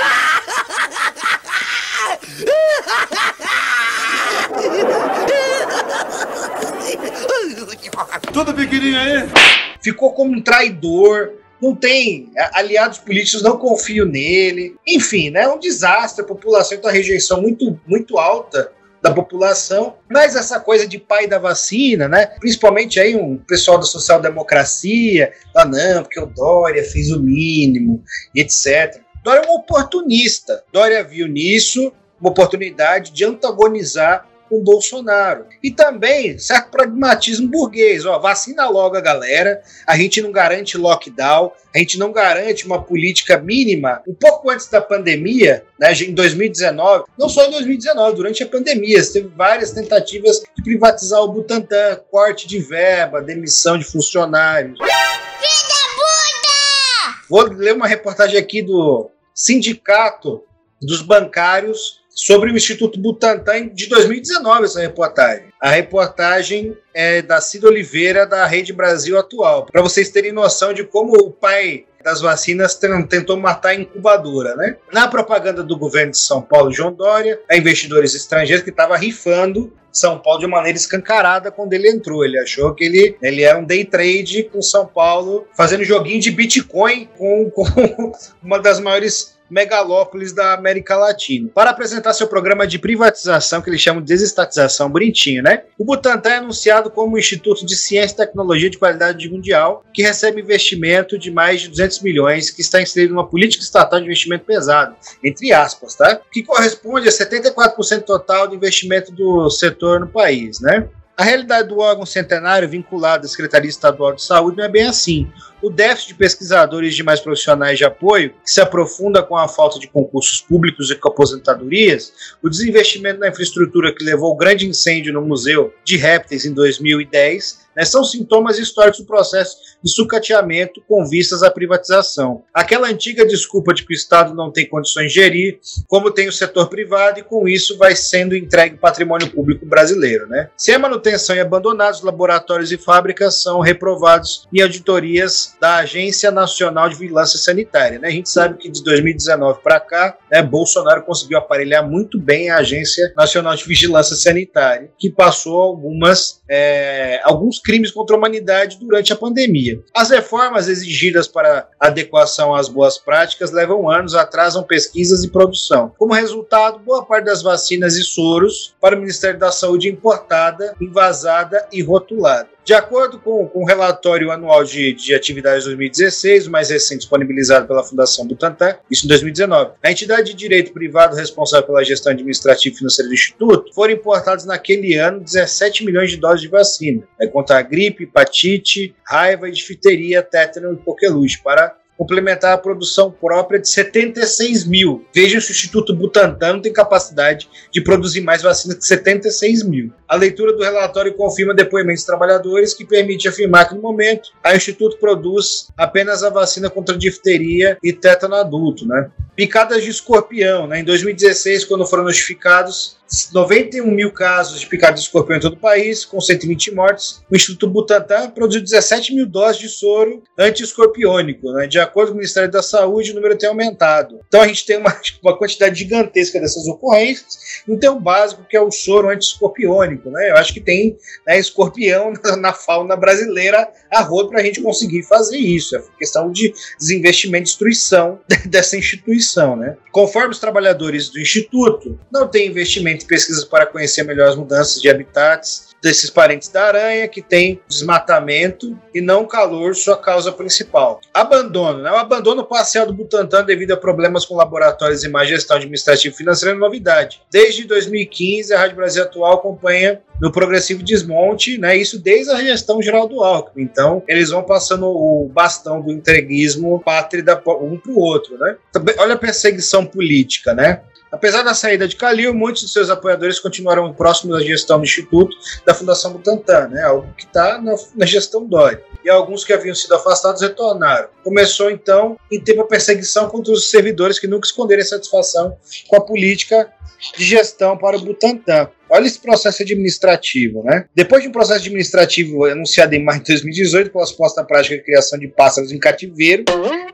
Tudo pequenininho aí? Ficou como um traidor, não tem aliados políticos, não confio nele. Enfim, né, é um desastre. A população tem uma rejeição muito, muito alta da população, mas essa coisa de pai da vacina, né? Principalmente aí um pessoal da social-democracia, ah, não, porque o Dória fez o mínimo, etc. Dória é um oportunista. Dória viu nisso uma oportunidade de antagonizar com Bolsonaro. E também certo pragmatismo burguês. Ó, vacina logo a galera, a gente não garante lockdown, a gente não garante uma política mínima. Um pouco antes da pandemia, né, em 2019, não só em 2019, durante a pandemia, teve várias tentativas de privatizar o Butantan, corte de verba, demissão de funcionários. Vida puta! Vou ler uma reportagem aqui do Sindicato dos Bancários sobre o Instituto Butantan de 2019, essa reportagem. A reportagem é da Cida Oliveira, da Rede Brasil Atual, para vocês terem noção de como o pai das vacinas tentou matar a incubadora, né? Na propaganda do governo de São Paulo, João Dória, a investidores estrangeiros que estava rifando São Paulo de maneira escancarada quando ele entrou. Ele achou que ele, ele era um day trade com São Paulo, fazendo joguinho de Bitcoin com, com uma das maiores megalópolis da América Latina. Para apresentar seu programa de privatização, que eles chamam de desestatização, bonitinho, né? O Butantan é anunciado como um instituto de ciência e tecnologia de qualidade mundial, que recebe investimento de mais de 200 milhões, que está inserido numa política estatal de investimento pesado, entre aspas, tá? Que corresponde a 74% total do investimento do setor no país, né? A realidade do órgão centenário vinculado à Secretaria Estadual de Saúde não é bem assim. O déficit de pesquisadores e demais profissionais de apoio, que se aprofunda com a falta de concursos públicos e com aposentadorias, o desinvestimento na infraestrutura que levou ao grande incêndio no Museu de Répteis em 2010 né, são sintomas históricos do processo de sucateamento com vistas à privatização. Aquela antiga desculpa de que o Estado não tem condições de gerir, como tem o setor privado, e com isso vai sendo entregue patrimônio público brasileiro. Né? Se a manutenção é abandonada, os laboratórios e fábricas são reprovados em auditorias da Agência Nacional de Vigilância Sanitária. Né? A gente sabe que de 2019 para cá, né, Bolsonaro conseguiu aparelhar muito bem a Agência Nacional de Vigilância Sanitária, que passou algumas, é, alguns crimes contra a humanidade durante a pandemia. As reformas exigidas para adequação às boas práticas levam anos, atrasam pesquisas e produção. Como resultado, boa parte das vacinas e soros para o Ministério da Saúde é importada, envasada e rotulada. De acordo com, com o relatório anual de, de atividades de 2016, o mais recente disponibilizado pela Fundação Butantan, isso em 2019, a entidade de direito privado responsável pela gestão administrativa e financeira do Instituto foram importados naquele ano 17 milhões de doses de vacina, né, contra a gripe, hepatite, raiva, difteria, tétano e coqueluche, para complementar a produção própria de 76 mil. Veja se o Instituto Butantan tem capacidade de produzir mais vacinas que 76 mil. A leitura do relatório confirma depoimentos de trabalhadores que permite afirmar que, no momento, a Instituto produz apenas a vacina contra difteria e tétano adulto, né? Picadas de escorpião, né? Em 2016, quando foram notificados 91 mil casos de picada de escorpião em todo o país, com 120 mortes. O Instituto Butantan produziu 17 mil doses de soro anti-escorpiônico. Né? De acordo com o Ministério da Saúde, o número tem aumentado. Então a gente tem uma, uma quantidade gigantesca dessas ocorrências. Tem o básico, que é o soro anti-escorpiônico. Né? Eu acho que tem né, escorpião na, na fauna brasileira a rodo para a gente conseguir fazer isso. É questão de desinvestimento e destruição dessa instituição. Né? Conforme os trabalhadores do Instituto, não tem investimento em pesquisas para conhecer melhor as mudanças de habitats desses parentes da aranha, que tem desmatamento e não calor sua causa principal. Abandono. Né? O abandono parcial do Butantan devido a problemas com laboratórios e má gestão administrativa e financeira é novidade. Desde 2015, a Rádio Brasil Atual acompanha no progressivo desmonte, né? Isso desde a gestão geral do Alckmin. Então, eles vão passando o bastão do entreguismo pátrida um para o outro, né? Olha a perseguição política, né? Apesar da saída de Calil, muitos de seus apoiadores continuaram próximos da gestão do Instituto da Fundação Butantan, né, algo que está na, na, gestão Dória. E alguns que haviam sido afastados retornaram. Começou então em ter uma perseguição contra os servidores que nunca esconderam satisfação com a política de gestão para o Butantan. Olha esse processo administrativo, né? Depois de um processo administrativo anunciado em maio de 2018 pela suposta prática de criação de pássaros em cativeiro,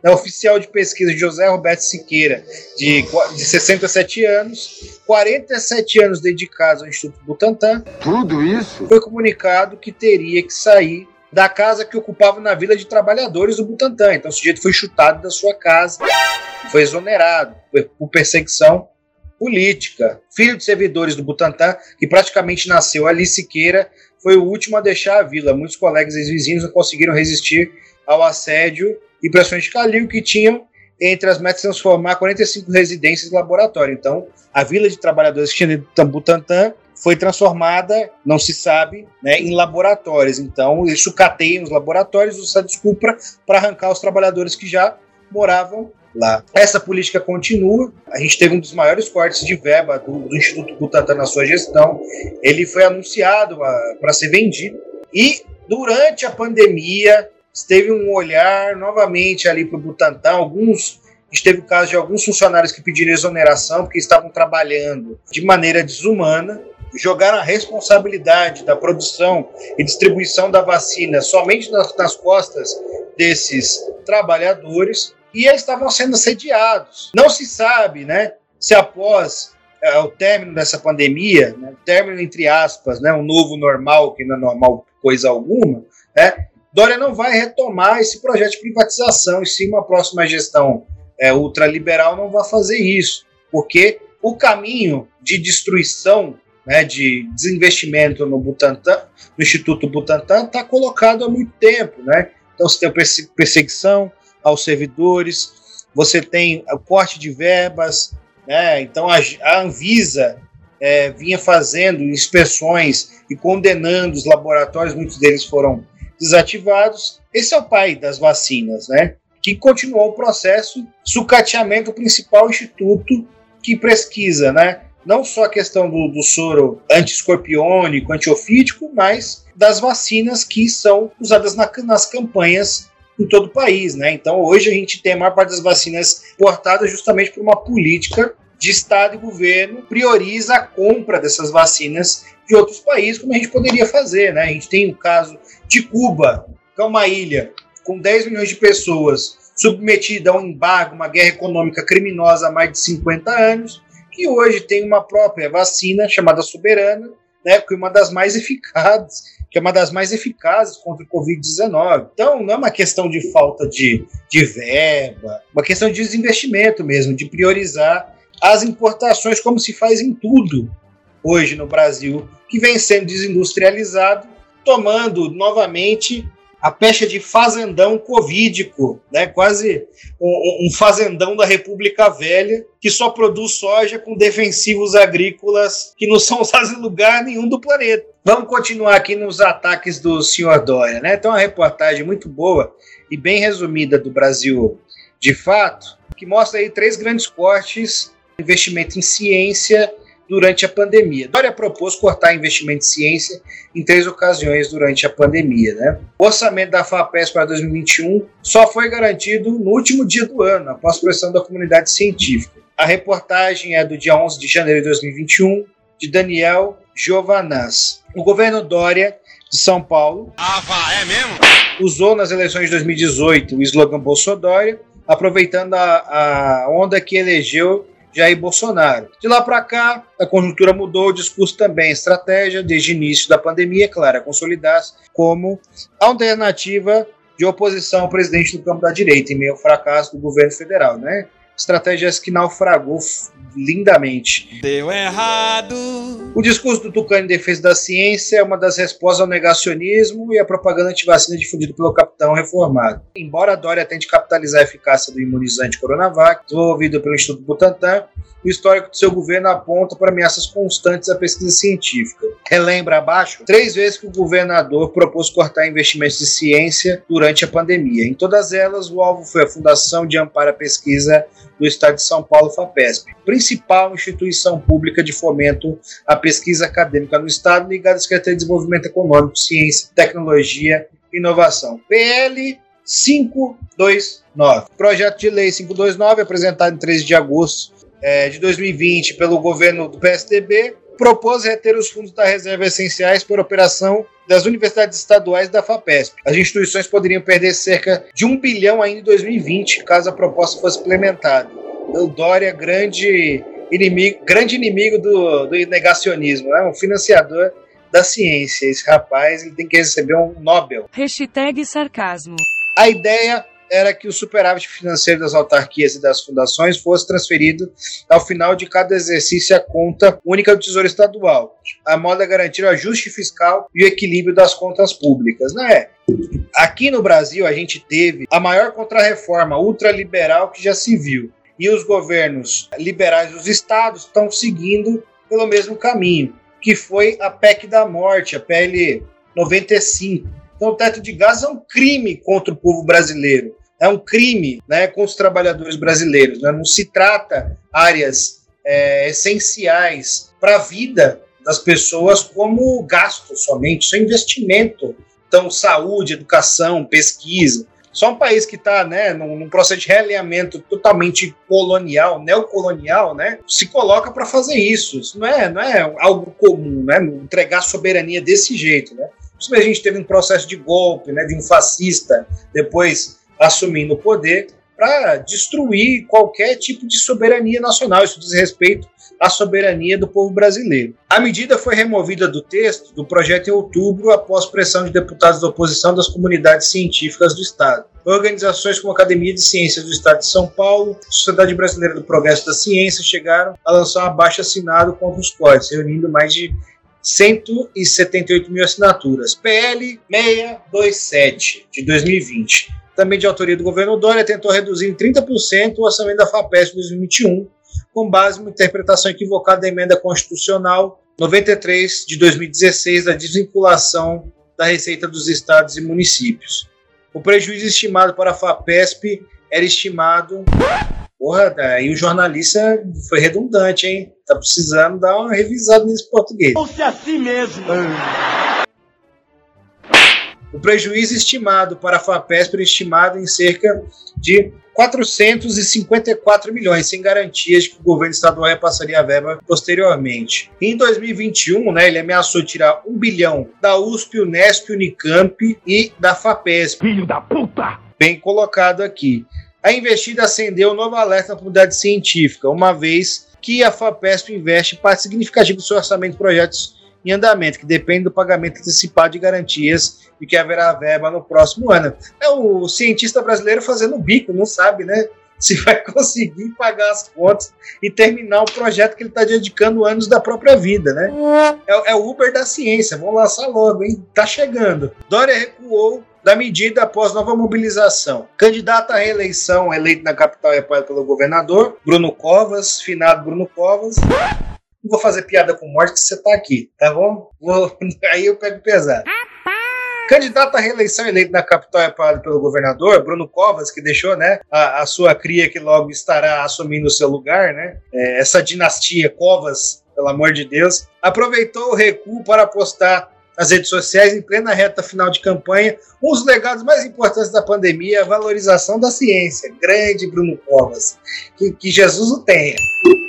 né, oficial de pesquisa José Roberto Siqueira, de, de 67 anos, 47 anos dedicados ao Instituto Butantan. Tudo isso? Foi comunicado que teria que sair da casa que ocupava na Vila de Trabalhadores do Butantan. Então o sujeito foi chutado da sua casa, foi exonerado por perseguição política. Filho de servidores do Butantan, que praticamente nasceu ali Siqueira, foi o último a deixar a vila. Muitos colegas e vizinhos não conseguiram resistir ao assédio e pressões de Calil que tinham entre as metas transformar 45 residências em laboratório. Então, a vila de trabalhadores que tinha no Butantan foi transformada, não se sabe, né, em laboratórios. Então, eles sucateiam os laboratórios, usa desculpa para arrancar os trabalhadores que já moravam lá. Essa política continua. A gente teve um dos maiores cortes de verba do, do Instituto Butantan na sua gestão. Ele foi anunciado para ser vendido. E durante a pandemia, teve um olhar novamente ali para o Butantan. Alguns a gente teve o caso de alguns funcionários que pediram exoneração porque estavam trabalhando de maneira desumana, jogaram a responsabilidade da produção e distribuição da vacina somente nas, nas costas desses trabalhadores e eles estavam sendo assediados. Não se sabe, né, se após é, o término dessa pandemia, né, término entre aspas, né, um novo normal, que não é normal coisa alguma, né, Dória não vai retomar esse projeto de privatização, e sim uma próxima gestão é, ultraliberal não vai fazer isso, porque o caminho de destruição, né, de desinvestimento no Butantan, no Instituto Butantan, está colocado há muito tempo, né? Então você tem perseguição, aos servidores, você tem o corte de verbas, né? então a, Anvisa é, vinha fazendo inspeções e condenando os laboratórios, muitos deles foram desativados. Esse é o pai das vacinas, né? que continuou o processo, sucateamento o principal instituto que pesquisa, né? não só a questão do, do soro anti-escorpiônico, antiofídico, mas das vacinas que são usadas na, nas campanhas em todo o país, né? Então hoje a gente tem a maior parte das vacinas portadas justamente por uma política de Estado e governo prioriza a compra dessas vacinas de outros países, como a gente poderia fazer, né? A gente tem o caso de Cuba, que é uma ilha com 10 milhões de pessoas submetida a um embargo, uma guerra econômica criminosa há mais de 50 anos, que hoje tem uma própria vacina chamada Soberana, né, que é uma das mais eficazes que é uma das mais eficazes contra o Covid-19. Então, não é uma questão de falta de, de verba, uma questão de desinvestimento mesmo, de priorizar as importações, como se faz em tudo hoje no Brasil, que vem sendo desindustrializado tomando novamente a pecha de fazendão covídico, né? quase um, um, fazendão da República Velha, que só produz soja com defensivos agrícolas que não são usados em lugar nenhum do planeta. Vamos continuar aqui nos ataques do senhor Dória. Né? Tem uma reportagem muito boa e bem resumida do Brasil de fato, que mostra aí três grandes cortes investimento em ciência durante a pandemia. Dória propôs cortar investimento em ciência em três ocasiões durante a pandemia. Né? O orçamento da FAPES para 2021 só foi garantido no último dia do ano, após pressão da comunidade científica. A reportagem é do dia 11 de janeiro de 2021, de Daniel Giovanaz. O governo Dória de São Paulo ah, é mesmo? usou nas eleições de 2018 o slogan Bolsonaro, aproveitando a, a onda que elegeu Jair Bolsonaro. De lá para cá, a conjuntura mudou, o discurso também, a estratégia, desde o início da pandemia, é claro, consolidar-se como alternativa de oposição ao presidente do campo da direita, em meio ao fracasso do governo federal, né? Estratégias que naufragou lindamente. Deu errado. O discurso do Tucano em defesa da ciência é uma das respostas ao negacionismo e à propaganda antivacina difundida pelo capitão reformado. Embora a Dória tente capitalizar a eficácia do imunizante Coronavac, desenvolvido pelo Instituto Butantan, o histórico do seu governo aponta para ameaças constantes à pesquisa científica. Relembra abaixo três vezes que o governador propôs cortar investimentos de ciência durante a pandemia. Em todas elas, o alvo foi a Fundação de Amparo à Pesquisa do Estado de São Paulo, FAPESP, principal instituição pública de fomento à pesquisa acadêmica no Estado, ligada à Secretaria de Desenvolvimento Econômico, Ciência, Tecnologia e Inovação. PL 529. Projeto de Lei 529, apresentado em 13 de agosto é, de 2020 pelo governo do PSDB, propôs reter os fundos da reserva essenciais para operação das universidades estaduais da FAPESP. As instituições poderiam perder cerca de um bilhão ainda em 2020, caso a proposta fosse implementada. O Dória, grande inimigo, grande inimigo do, do negacionismo, né? um financiador da ciência. Esse rapaz ele tem que receber um Nobel. Hashtag sarcasmo. A ideia era que o superávit financeiro das autarquias e das fundações fosse transferido ao final de cada exercício à conta única do Tesouro Estadual, a modo de garantir o ajuste fiscal e o equilíbrio das contas públicas. Né? Aqui no Brasil, a gente teve a maior contrarreforma ultraliberal que já se viu. E os governos liberais dos estados estão seguindo pelo mesmo caminho, que foi a PEC da morte, a PL 95. Então, o teto de gás é um crime contra o povo brasileiro é um crime né, contra os trabalhadores brasileiros. Né? Não se trata áreas é, essenciais para a vida das pessoas como gasto somente, isso é investimento. Então, saúde, educação, pesquisa. Só um país que está né, num, num, processo de realinhamento totalmente colonial, neocolonial, né, se coloca para fazer isso. Isso não é, não é algo comum, né, entregar soberania desse jeito. Né. A gente teve um processo de golpe, né, de um fascista, depois assumindo o poder para destruir qualquer tipo de soberania nacional. Isso diz respeito à soberania do povo brasileiro. A medida foi removida do texto do projeto em outubro após pressão de deputados da oposição das comunidades científicas do Estado. Organizações como a Academia de Ciências do Estado de São Paulo, Sociedade Brasileira do Progresso da Ciência chegaram a lançar um abaixo assinado contra os códigos, reunindo mais de 178 mil assinaturas. PL 627 de 2020 também de autoria do governo Dória, tentou reduzir em 30% o orçamento da FAPESP 2021, com base em uma interpretação equivocada da emenda constitucional 93 de 2016 da desvinculação da receita dos estados e municípios. O prejuízo estimado para a FAPESP era estimado. Porra, aí o jornalista foi redundante, hein? Tá precisando dar uma revisada nesse português. Fosse assim mesmo. O prejuízo estimado para a FAPESP era estimado em cerca de 454 milhões, sem garantias de que o governo estadual repassaria a verba posteriormente. Em 2021, né, ele ameaçou tirar um bilhão da USP, Unesp, Unicamp e da FAPESP. Filho da puta! Bem colocado aqui. A investida acendeu um novo alerta na comunidade científica, uma vez que a FAPESP investe parte significativa do seu orçamento em projetos em andamento, que depende do pagamento antecipado de garantias e que haverá verba no próximo ano. É o cientista brasileiro fazendo bico, não sabe, né? se vai conseguir pagar as contas e terminar o projeto que ele está dedicando anos da própria vida, né? É, é o Uber da ciência, vamos lançar logo, hein? Tá chegando. Dória recuou da medida após nova mobilização. Candidato à reeleição, eleito na capital e apoiado pelo governador, Bruno Covas, finado Bruno Covas. Não vou fazer piada com morte que você tá aqui, tá bom? Vou... Aí eu pego pesado. Candidato à reeleição eleito na capital e apoiado pelo governador, Bruno Covas, que deixou né, a, a sua cria que logo estará assumindo o seu lugar, né? É, essa dinastia Covas, pelo amor de Deus, aproveitou o recuo para apostar nas redes sociais em plena reta final de campanha, um dos legados mais importantes da pandemia é a valorização da ciência. Grande Bruno Covas. Que, que Jesus o tenha.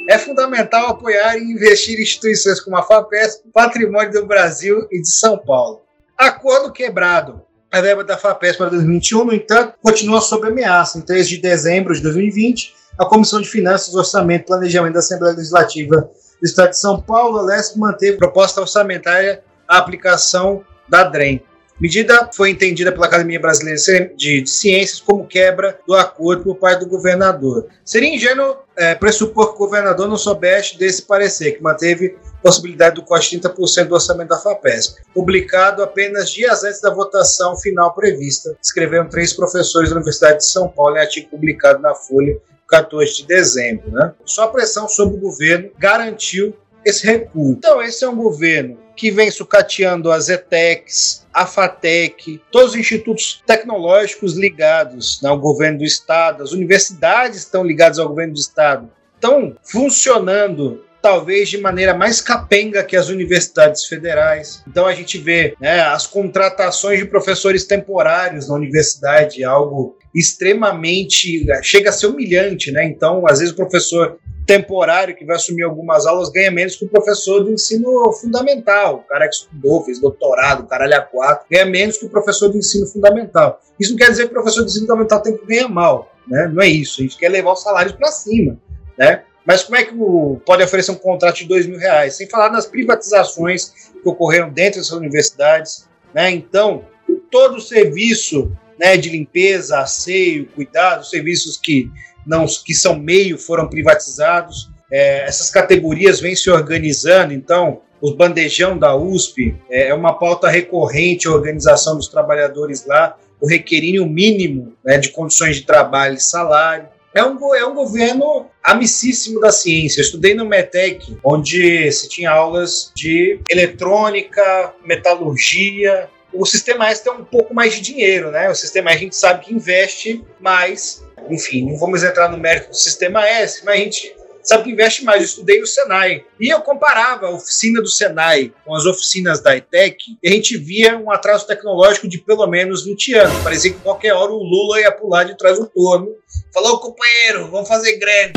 É fundamental apoiar e investir em instituições como a FAPESP, Patrimônio do Brasil e de São Paulo. Acordo quebrado. A verba da FAPESP para 2021, no entanto, continua sob ameaça. Em 3 de dezembro de 2020, a Comissão de Finanças, Orçamento e Planejamento da Assembleia Legislativa do Estado de São Paulo, a LESP, manteve proposta orçamentária a aplicação da DREM. Medida foi entendida pela Academia Brasileira de, Ciências como quebra do acordo por parte do governador. Seria ingênuo é, pressupor que o governador não soubesse desse parecer, que manteve possibilidade do corte de 30% do orçamento da FAPESP, publicado apenas dias antes da votação final prevista, escreveram três professores da Universidade de São Paulo em artigo publicado na Folha 14 de dezembro. Né? Só pressão sobre o governo garantiu esse recuo. Então, esse é um governo que vem sucateando a Zetex, a FATEC, todos os institutos tecnológicos ligados ao governo do Estado, as universidades estão ligadas ao governo do Estado, estão funcionando talvez de maneira mais capenga que as universidades federais. Então a gente vê né, as contratações de professores temporários na universidade, algo extremamente chega a ser humilhante, né? Então, às vezes o professor temporário que vai assumir algumas aulas ganha menos que o professor do ensino fundamental. O cara que estudou, fez doutorado, caralho a quatro, ganha menos que o professor do ensino fundamental. Isso não quer dizer que o professor do ensino fundamental tem que ganhar mal, né? Não é isso. A gente quer levar os salários para cima, né? Mas como é que o, pode oferecer um contrato de dois mil reais? Sem falar nas privatizações que ocorreram dentro dessas universidades, né? Então, todo o serviço né, de limpeza, asseio, cuidado, serviços que não que são meio foram privatizados. É, essas categorias vêm se organizando, então os bandejão da USP é, é uma pauta recorrente a organização dos trabalhadores lá, o requerínio mínimo né, de condições de trabalho e salário. É um, é um governo amicíssimo da ciência. Eu estudei no METEC, onde se tinha aulas de eletrônica, metalurgia. O sistema S tem um pouco mais de dinheiro, né? O sistema S a gente sabe que investe mais enfim, não vamos entrar no mérito do sistema S, mas a gente sabe que investe mais. Eu estudei no Senai. E eu comparava a oficina do Senai com as oficinas da ETEC e a gente via um atraso tecnológico de pelo menos 20 anos. Parecia que qualquer hora o Lula ia pular de trás do torno. Falou, companheiro, vamos fazer greve.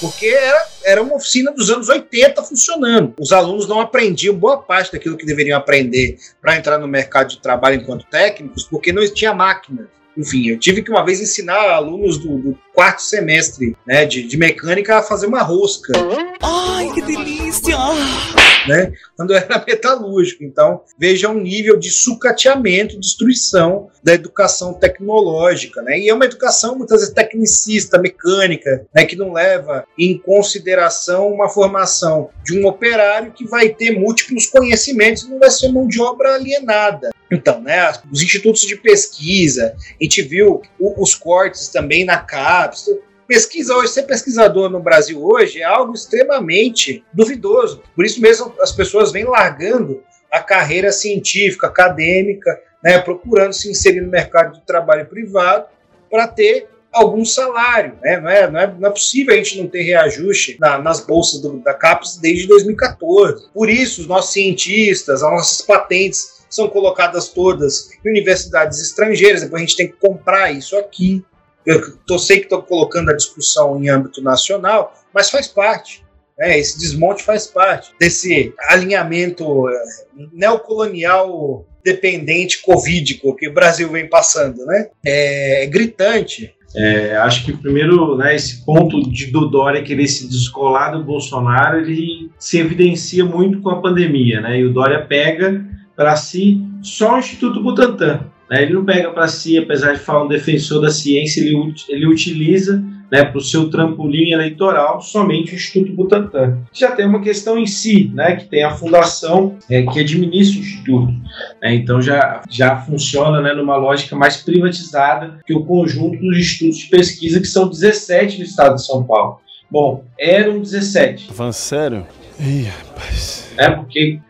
Porque era, era uma oficina dos anos 80 funcionando. Os alunos não aprendiam boa parte daquilo que deveriam aprender para entrar no mercado de trabalho enquanto técnicos, porque não tinha máquina enfim, eu tive que uma vez ensinar alunos do, do quarto semestre né, de, de mecânica a fazer uma rosca. Ai, que delícia! Né, quando era metalúrgico. Então, veja um nível de sucateamento, destruição da educação tecnológica. Né? E é uma educação muitas vezes tecnicista, mecânica, né, que não leva em consideração uma formação de um operário que vai ter múltiplos conhecimentos e não vai ser mão de obra alienada. Então, né, os institutos de pesquisa, a gente viu os cortes também na CAPES. Pesquisa hoje, ser pesquisador no Brasil hoje é algo extremamente duvidoso. Por isso mesmo as pessoas vêm largando a carreira científica, acadêmica, né, procurando se inserir no mercado de trabalho privado para ter algum salário. Né? Não, é, não, é, não é possível a gente não ter reajuste na, nas bolsas do, da CAPES desde 2014. Por isso, os nossos cientistas, as nossas patentes são colocadas todas em universidades estrangeiras, depois a gente tem que comprar isso aqui. Eu tô, sei que estou colocando a discussão em âmbito nacional, mas faz parte. Né? Esse desmonte faz parte desse alinhamento eh, neocolonial dependente covídico que o Brasil vem passando. Né? É, é gritante. É, acho que primeiro, né, esse ponto de do Dória querer se descolar do Bolsonaro, ele se evidencia muito com a pandemia, né? E o Dória pega para si só o Instituto Butantan. Né? Ele não pega para si, apesar de falar um defensor da ciência, ele, ele utiliza né, para o seu trampolim eleitoral somente o Instituto Butantan. Já tem uma questão em si, né, que tem a fundação é, que administra o Instituto. Né, então já, já funciona né, numa lógica mais privatizada que o conjunto dos institutos de pesquisa, que são 17 no estado de São Paulo. Bom, eram 17. Van sério? Ih, rapaz. É porque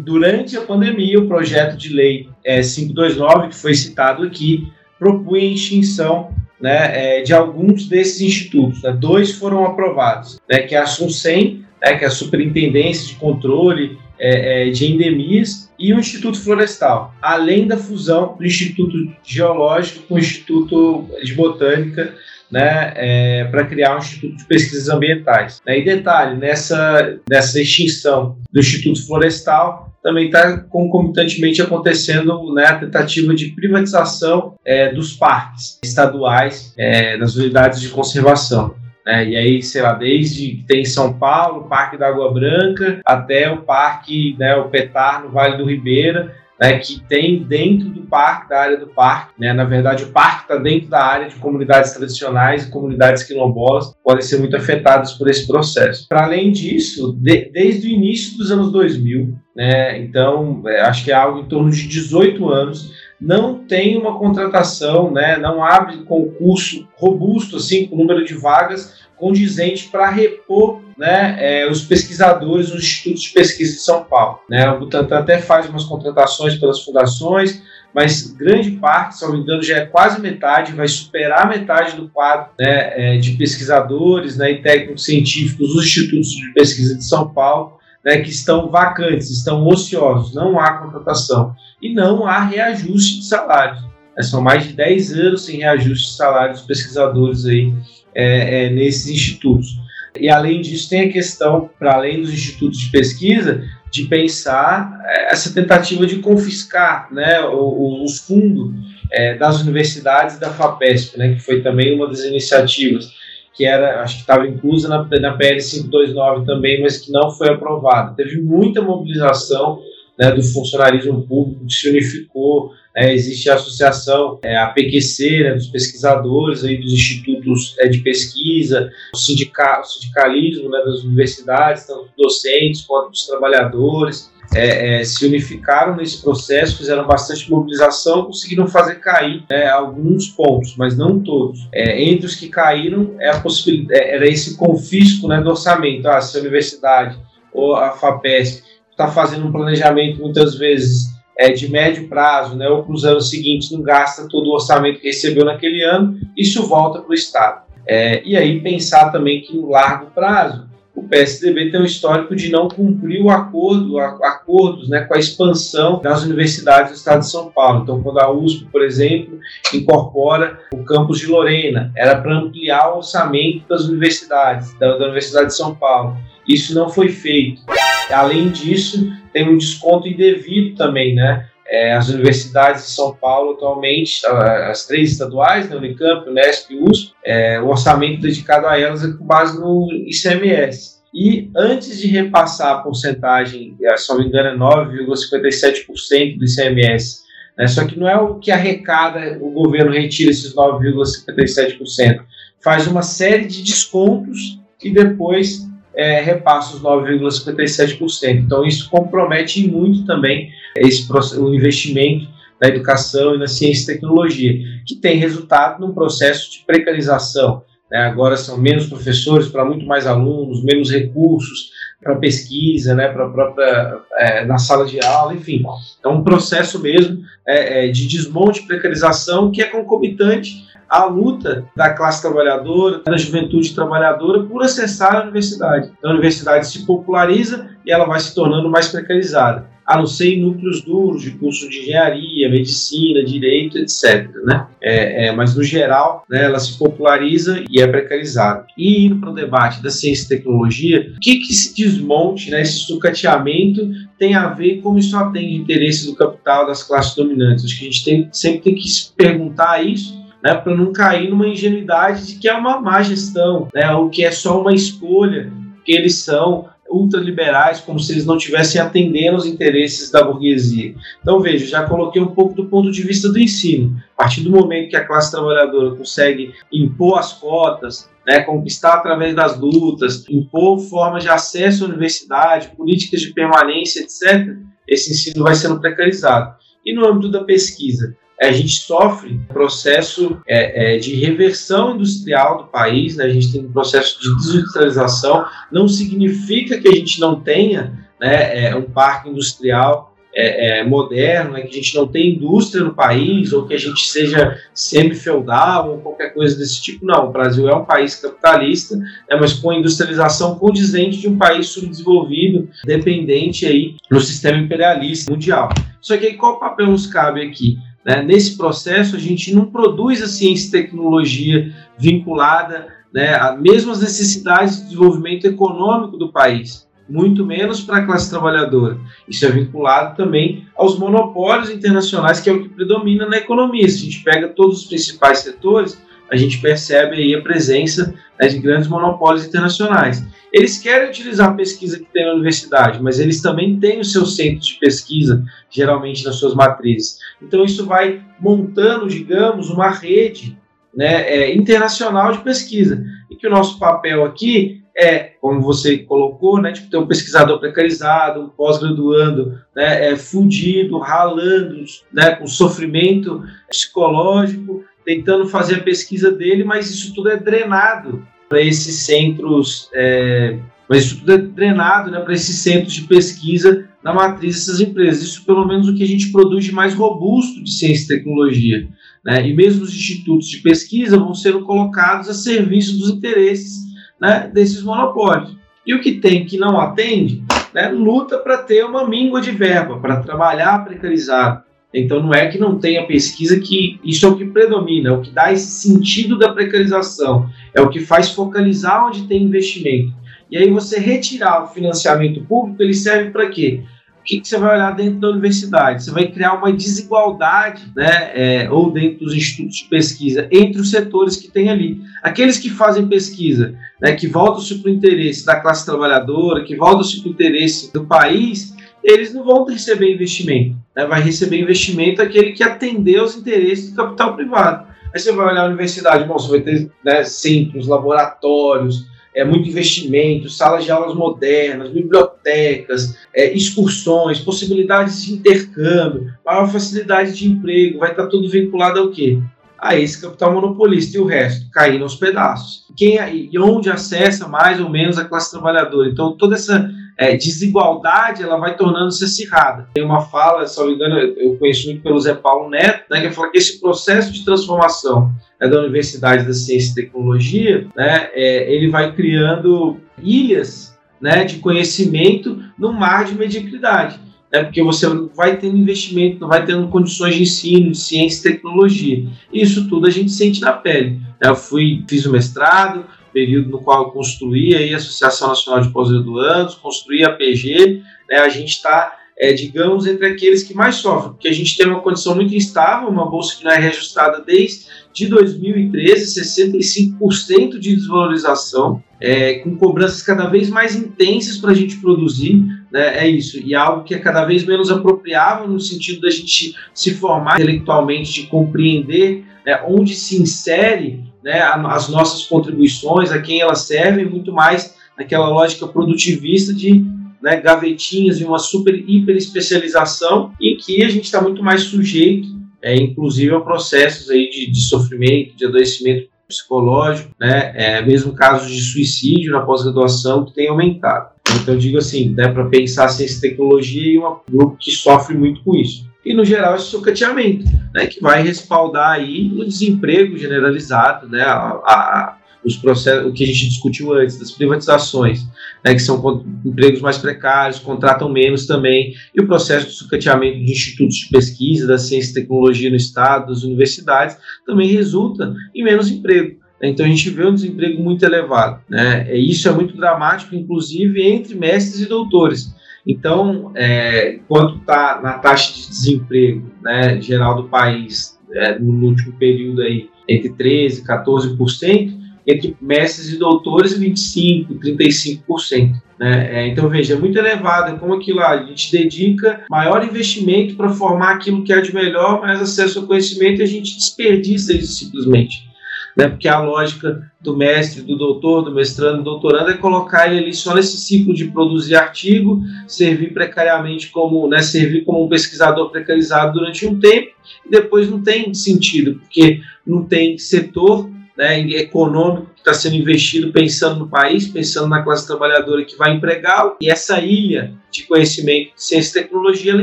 durante a pandemia o projeto de lei é, 529, que foi citado aqui, propunha a extinção né, é, de alguns desses institutos. Né? Dois foram aprovados, né, que é a SUNSEM, né, que é a Superintendência de Controle é, é, de Endemias, e o Instituto Florestal, além da fusão do Instituto Geológico com o Instituto de Botânica, né, é, para criar um Instituto de Pesquisas Ambientais. Né? E detalhe, nessa, nessa extinção do Instituto Florestal, também está concomitantemente acontecendo né, a tentativa de privatização é, dos parques estaduais é, nas unidades de conservação. É, e aí, sei lá, desde que tem em São Paulo, o Parque da Água Branca, até o Parque, né, o Petar, no Vale do Ribeira, né, que tem dentro do parque, da área do parque, né, na verdade o parque está dentro da área de comunidades tradicionais e comunidades quilombolas, podem ser muito afetadas por esse processo. Para além disso, de, desde o início dos anos 2000, né, então é, acho que é algo em torno de 18 anos, não tem uma contratação, né, não abre concurso robusto assim com número de vagas condizente para repor né, é, os pesquisadores nos institutos de pesquisa de São Paulo. Né? O Butantan até faz umas contratações pelas fundações, mas grande parte, se não me engano, já é quase metade, vai superar metade do quadro né, é, de pesquisadores né, e técnicos científicos dos institutos de pesquisa de São Paulo, né, que estão vacantes, estão ociosos, não há contratação e não há reajuste de salários. É, são mais de 10 anos sem reajuste de salários dos pesquisadores aí é, é, nesses institutos. E além disso, tem a questão, para além dos institutos de pesquisa, de pensar é, essa tentativa de confiscar né, os fundos é, das universidades da FAPESP, né, que foi também uma das iniciativas, que era, acho que estava inclusa na, na PL 529 também, mas que não foi aprovada. Teve muita mobilização né, do funcionarismo público, que se unificou, é, existe a associação, é, a PQC, né, dos pesquisadores, aí, dos institutos é, de pesquisa, o, sindica, o sindicalismo né, das universidades, tanto docentes quanto dos trabalhadores, é, é, se unificaram nesse processo, fizeram bastante mobilização, conseguiram fazer cair é, alguns pontos, mas não todos. É, entre os que caíram, é a possibilidade, é, era esse confisco né, do orçamento. Ah, se a universidade ou a FAPESP está fazendo um planejamento muitas vezes é, de médio prazo, né, ou para os anos seguintes, não gasta todo o orçamento que recebeu naquele ano, isso volta para o Estado. É, e aí pensar também que no largo prazo, o PSDB tem um histórico de não cumprir o acordo, acordos né, com a expansão das universidades do Estado de São Paulo. Então, quando a USP, por exemplo, incorpora o campus de Lorena, era para ampliar o orçamento das universidades, da, da Universidade de São Paulo. Isso não foi feito. Além disso, tem um desconto indevido também, né? É, as universidades de São Paulo atualmente, as três estaduais, né, Unicamp, Unesp e USP, é, o orçamento dedicado a elas é com base no ICMS. E antes de repassar a porcentagem, é, se não me engano, é 9,57% do ICMS, né, só que não é o que arrecada, o governo retira esses 9,57%, faz uma série de descontos e depois é, repassa os 9,57%. Então, isso compromete muito também esse, o investimento na educação e na ciência e tecnologia, que tem resultado num processo de precarização. Né? Agora são menos professores para muito mais alunos, menos recursos para pesquisa, né? para própria é, na sala de aula, enfim. É um processo mesmo é, é de desmonte, precarização que é concomitante a luta da classe trabalhadora, da juventude trabalhadora por acessar a universidade. A universidade se populariza e ela vai se tornando mais precarizada, a não ser em núcleos duros de curso de engenharia, medicina, direito, etc. Né? É, é, mas, no geral, né, ela se populariza e é precarizada. E indo para o debate da ciência e tecnologia, o que, que esse desmonte, né, esse sucateamento tem a ver com isso atende interesses do capital das classes dominantes? Acho que a gente tem, sempre tem que se perguntar isso né, para não cair numa ingenuidade de que é uma má gestão, né, ou que é só uma escolha, que eles são ultraliberais, como se eles não estivessem atendendo os interesses da burguesia. Então, veja, já coloquei um pouco do ponto de vista do ensino. A partir do momento que a classe trabalhadora consegue impor as cotas, né, conquistar através das lutas, impor formas de acesso à universidade, políticas de permanência, etc., esse ensino vai sendo precarizado. E no âmbito da pesquisa, a gente sofre processo é, é, de reversão industrial do país, né? a gente tem um processo de desindustrialização, não significa que a gente não tenha né, é, um parque industrial é, é, moderno, né, que a gente não tem indústria no país, ou que a gente seja semi-feudal, ou qualquer coisa desse tipo. Não, o Brasil é um país capitalista, né, mas com a industrialização condizente de um país subdesenvolvido, dependente aí no sistema imperialista mundial. Só que aí qual papel nos cabe aqui? Né? Nesse processo, a gente não produz a ciência e tecnologia vinculada né, a mesmas necessidades de desenvolvimento econômico do país, muito menos para a classe trabalhadora. Isso é vinculado também aos monopólios internacionais, que é o que predomina na economia. Se a gente pega todos os principais setores, a gente percebe aí a presença né, de grandes monopólios internacionais. Eles querem utilizar a pesquisa que tem na universidade, mas eles também têm os seus centros de pesquisa, geralmente nas suas matrizes. Então isso vai montando, digamos, uma rede né, é, internacional de pesquisa. E que o nosso papel aqui é, como você colocou, né, tipo, ter um pesquisador precarizado, um pós-graduando né, é, fundido, ralando, né, com sofrimento psicológico, tentando fazer a pesquisa dele, mas isso tudo é drenado para esses centros, é, mas isso tudo é drenado né, para esses centros de pesquisa na matriz dessas empresas. Isso, pelo menos, o que a gente produz de mais robusto de ciência e tecnologia. Né? E mesmo os institutos de pesquisa vão sendo colocados a serviço dos interesses né, desses monopólios. E o que tem que não atende, né, luta para ter uma míngua de verba, para trabalhar precarizado. Então não é que não tenha pesquisa que isso é o que predomina, é o que dá esse sentido da precarização, é o que faz focalizar onde tem investimento. E aí você retirar o financiamento público, ele serve para quê? O que, que, você vai olhar dentro da universidade? Você vai criar uma desigualdade, né, é, ou dentro dos institutos de pesquisa, entre os setores que tem ali. Aqueles que fazem pesquisa, né, que voltam-se para o interesse da classe trabalhadora, que voltam-se para o interesse do país, eles não vão receber investimento. Né? Vai receber investimento aquele que atendeu aos interesses do capital privado. Aí você vai olhar a universidade, bom, você vai ter né, centros, laboratórios, é, muito investimento, salas de aulas modernas, bibliotecas, é, excursões, possibilidades de intercâmbio, maior facilidade de emprego, vai estar tudo vinculado ao quê? A esse capital monopolista e o resto caindo aos pedaços. Quem e onde acessa mais ou menos a classe trabalhadora? Então toda essa é, desigualdade ela vai tornando-se acirrada. Tem uma fala, se não me engano, eu conheço muito pelo Zé Paulo Neto, né, que fala que esse processo de transformação né, da Universidade da Ciência e Tecnologia, né, é, ele vai criando ilhas né, de conhecimento no mar de mediocridade. Né, porque você vai tendo investimento, não vai tendo condições de ensino, de ciência e tecnologia. Isso tudo a gente sente na pele. Eu fui, fiz o mestrado, período no qual eu construí a Associação Nacional de Pós-Graduandos, construí a PG, né, a gente está, é, digamos, entre aqueles que mais sofrem, porque a gente tem uma condição muito instável, uma bolsa que não é reajustada desde de 2013, 65% de desvalorização, é, com cobranças cada vez mais intensas para a gente produzir, né, é isso, e algo que é cada vez menos apropriável no sentido da gente se formar intelectualmente, de compreender né, onde se insere né, as nossas contribuições, a quem elas servem, muito mais naquela lógica produtivista de né, gavetinhas e uma super hiper especialização em que a gente está muito mais sujeito, é, inclusive a processos aí de, de sofrimento, de adoecimento psicológico, né, é, mesmo casos de suicídio na pós-graduação que tem aumentado. Então eu digo assim, né, para pensar ciência e tecnologia e um grupo que sofre muito com isso e, no geral, esse sucateamento, né, que vai respaldar aí o desemprego generalizado, né, a, a, os processos, o que a gente discutiu antes, das privatizações, né, que são empregos mais precários, contratam menos também, e o processo de sucateamento de institutos de pesquisa, da ciência e tecnologia no Estado, das universidades, também resulta em menos emprego. Né. Então a gente vê um desemprego muito elevado. Né? E isso é muito dramático, inclusive entre mestres e doutores. Então, é, enquanto está na taxa de desemprego né, geral do país, é, no último período aí, entre 13% e 14%, entre mestres e doutores 25%, 35%. Né? É, então, veja, é muito elevado. É como aquilo lá, a gente dedica maior investimento para formar aquilo que é de melhor, mas acesso ao conhecimento a gente desperdiça isso simplesmente. Né? Porque a lógica do mestre, do doutor, do mestrando, do doutorando é colocar ele ali só nesse ciclo de produzir artigo, servir precariamente como, né, servir como um pesquisador precarizado durante um tempo e depois não tem sentido, porque não tem setor né, econômico que está sendo investido pensando no país, pensando na classe trabalhadora que vai empregá-lo. E essa ilha de conhecimento, ciência e tecnologia, ela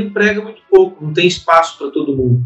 emprega muito pouco, não tem espaço para todo mundo.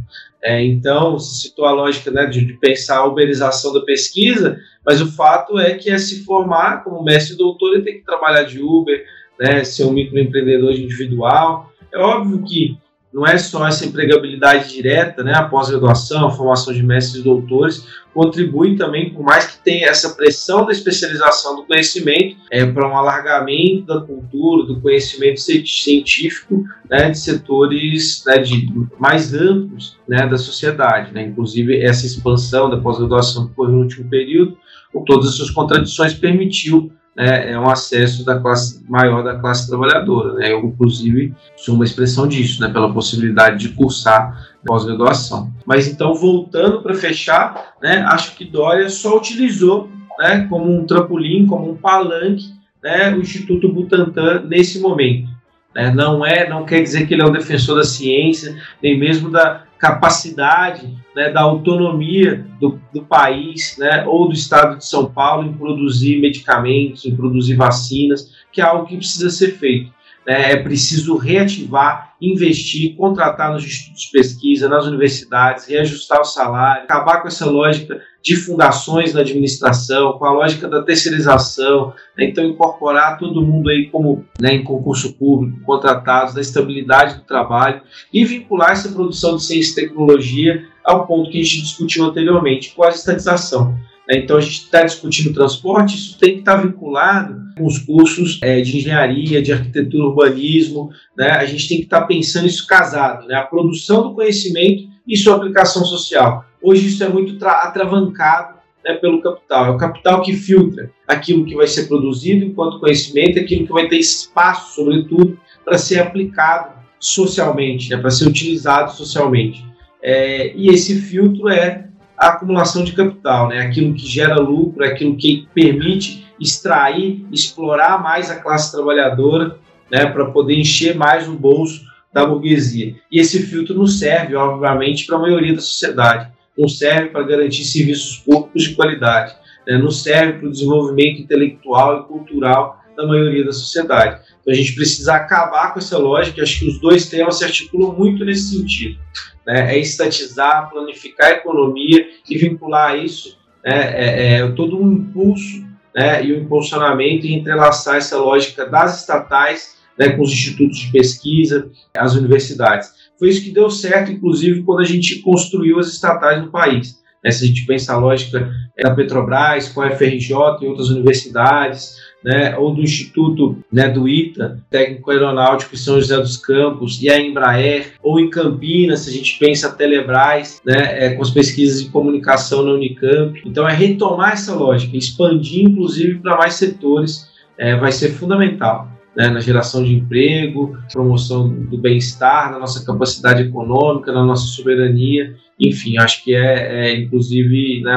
É, então, se citou a lógica né, de, de, pensar a uberização da pesquisa, mas o fato é que é se formar como mestre e doutor, ele tem que trabalhar de Uber, né, ser um microempreendedor individual. É óbvio que não é só essa empregabilidade direta, né, a pós-graduação, a formação de mestres e doutores, contribui também, por mais que tenha essa pressão da especialização do conhecimento, é, para um alargamento da cultura, do conhecimento científico, né, de setores né, de, mais amplos né, da sociedade. Né, inclusive, essa expansão da pós-graduação que foi no último período, com todas as suas contradições, permitiu né, é um acesso da classe maior da classe trabalhadora. Né? Eu, inclusive, sou uma expressão disso, né, pela possibilidade de cursar pós-graduação. Mas então, voltando para fechar, né, acho que Dória só utilizou né, como um trampolim, como um palanque, né, o Instituto Butantan nesse momento. Né? Não é, não quer dizer que ele é um defensor da ciência, nem mesmo da capacidade, né, da autonomia do, do país, né, ou do Estado de São Paulo em produzir medicamentos, em produzir vacinas, que é algo que precisa ser feito. Né? É preciso reativar, investir, contratar nos institutos de pesquisa, nas universidades, reajustar o salário, acabar com essa lógica de fundações na administração, com a lógica da terceirização, né? então incorporar todo mundo aí como né, em concurso público, contratados, da estabilidade do trabalho e vincular essa produção de ciência e tecnologia ao ponto que a gente discutiu anteriormente, com a estatização. Né? Então a gente está discutindo transporte, isso tem que estar tá vinculado com os cursos é, de engenharia, de arquitetura, urbanismo. Né? A gente tem que estar tá pensando isso casado, né? a produção do conhecimento e sua aplicação social. Hoje isso é muito atravancado né, pelo capital. É o capital que filtra aquilo que vai ser produzido enquanto conhecimento, aquilo que vai ter espaço, sobretudo, para ser aplicado socialmente, né, para ser utilizado socialmente. É, e esse filtro é a acumulação de capital, né, aquilo que gera lucro, aquilo que permite extrair, explorar mais a classe trabalhadora, né, para poder encher mais o bolso da burguesia. E esse filtro não serve, obviamente, para a maioria da sociedade não serve para garantir serviços públicos de qualidade, né? não serve para o desenvolvimento intelectual e cultural da maioria da sociedade. Então a gente precisa acabar com essa lógica, acho que os dois temas se articulam muito nesse sentido. Né? É estatizar, planificar a economia e vincular isso, né? é, é, todo um impulso né? e o um impulsionamento e entrelaçar essa lógica das estatais né? com os institutos de pesquisa, as universidades. Foi isso que deu certo, inclusive, quando a gente construiu as estatais no país. Né? Se a gente pensa a lógica da Petrobras, com a FRJ e outras universidades, né? ou do Instituto né, do ITA, Técnico Aeronáutico São José dos Campos, e a Embraer, ou em Campinas, se a gente pensa a Telebrás, né, é, com as pesquisas de comunicação na Unicamp. Então, é retomar essa lógica, expandir, inclusive, para mais setores, é, vai ser fundamental né, na geração de emprego, promoção do bem-estar, na nossa capacidade econômica, na nossa soberania. Enfim, acho que é, é inclusive, né,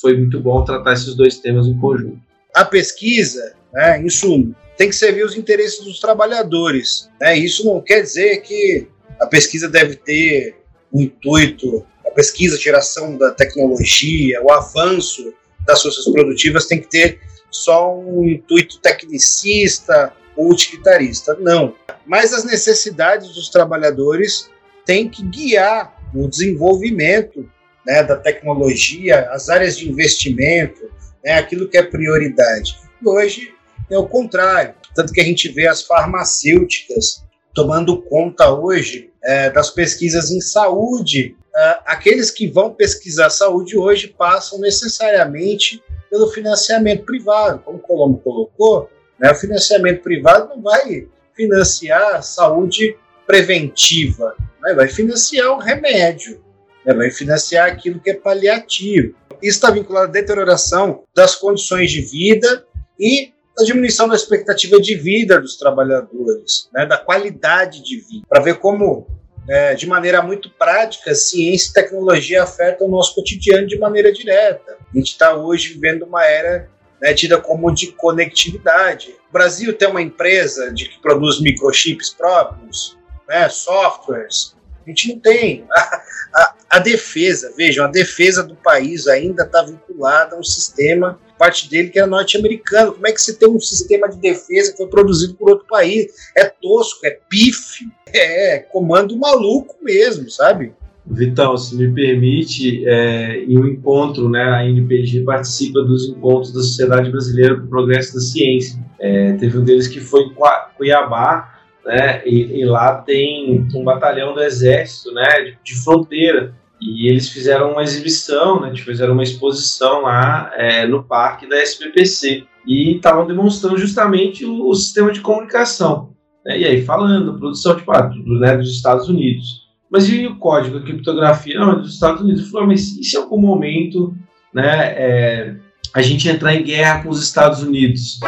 foi muito bom tratar esses dois temas em conjunto. A pesquisa, né, em suma, tem que servir os interesses dos trabalhadores. Né? Isso não quer dizer que a pesquisa deve ter um intuito, a pesquisa, a geração da tecnologia, o avanço das forças produtivas tem que ter só um intuito tecnicista ou utilitarista. Não. Mas as necessidades dos trabalhadores têm que guiar o desenvolvimento né, da tecnologia, as áreas de investimento, né, aquilo que é prioridade. Hoje é o contrário. Tanto que a gente vê as farmacêuticas tomando conta hoje é, das pesquisas em saúde. É, aqueles que vão pesquisar saúde hoje passam necessariamente pelo financiamento privado, como o Colombo colocou, né? O financiamento privado não vai financiar saúde preventiva, né? vai financiar o remédio, né? vai financiar aquilo que é paliativo. isso está vinculado à deterioração das condições de vida e a diminuição da expectativa de vida dos trabalhadores, né, da qualidade de vida, para ver como, é, de maneira muito prática, ciência e tecnologia afetam o nosso cotidiano de maneira direta. A gente está hoje vivendo uma era né, tida como de conectividade. O Brasil tem uma empresa de que produz microchips próprios, né, softwares. A gente não tem. A, a, a defesa, vejam, a defesa do país ainda está vinculada a um sistema, parte dele que é norte-americano. Como é que você tem um sistema de defesa que foi produzido por outro país? É tosco, é pífio, é comando maluco mesmo, sabe? Vitão, se me permite, é, em um encontro, né, a NPG participa dos encontros da Sociedade Brasileira para o Progresso da Ciência. É, teve um deles que foi em Cuiabá, né, e, e, lá tem um batalhão do Exército, né, de, de, fronteira, e eles fizeram uma exibição, né, fizeram uma exposição lá é, no parque da SPPC, e estavam demonstrando justamente o, o, sistema de comunicação, né, e aí falando, produção de, do, né, dos Estados Unidos. Mas e o código, a criptografia? Não, é dos Estados Unidos. Falou, mas e se em algum momento né, é, a gente entrar em guerra com os Estados Unidos?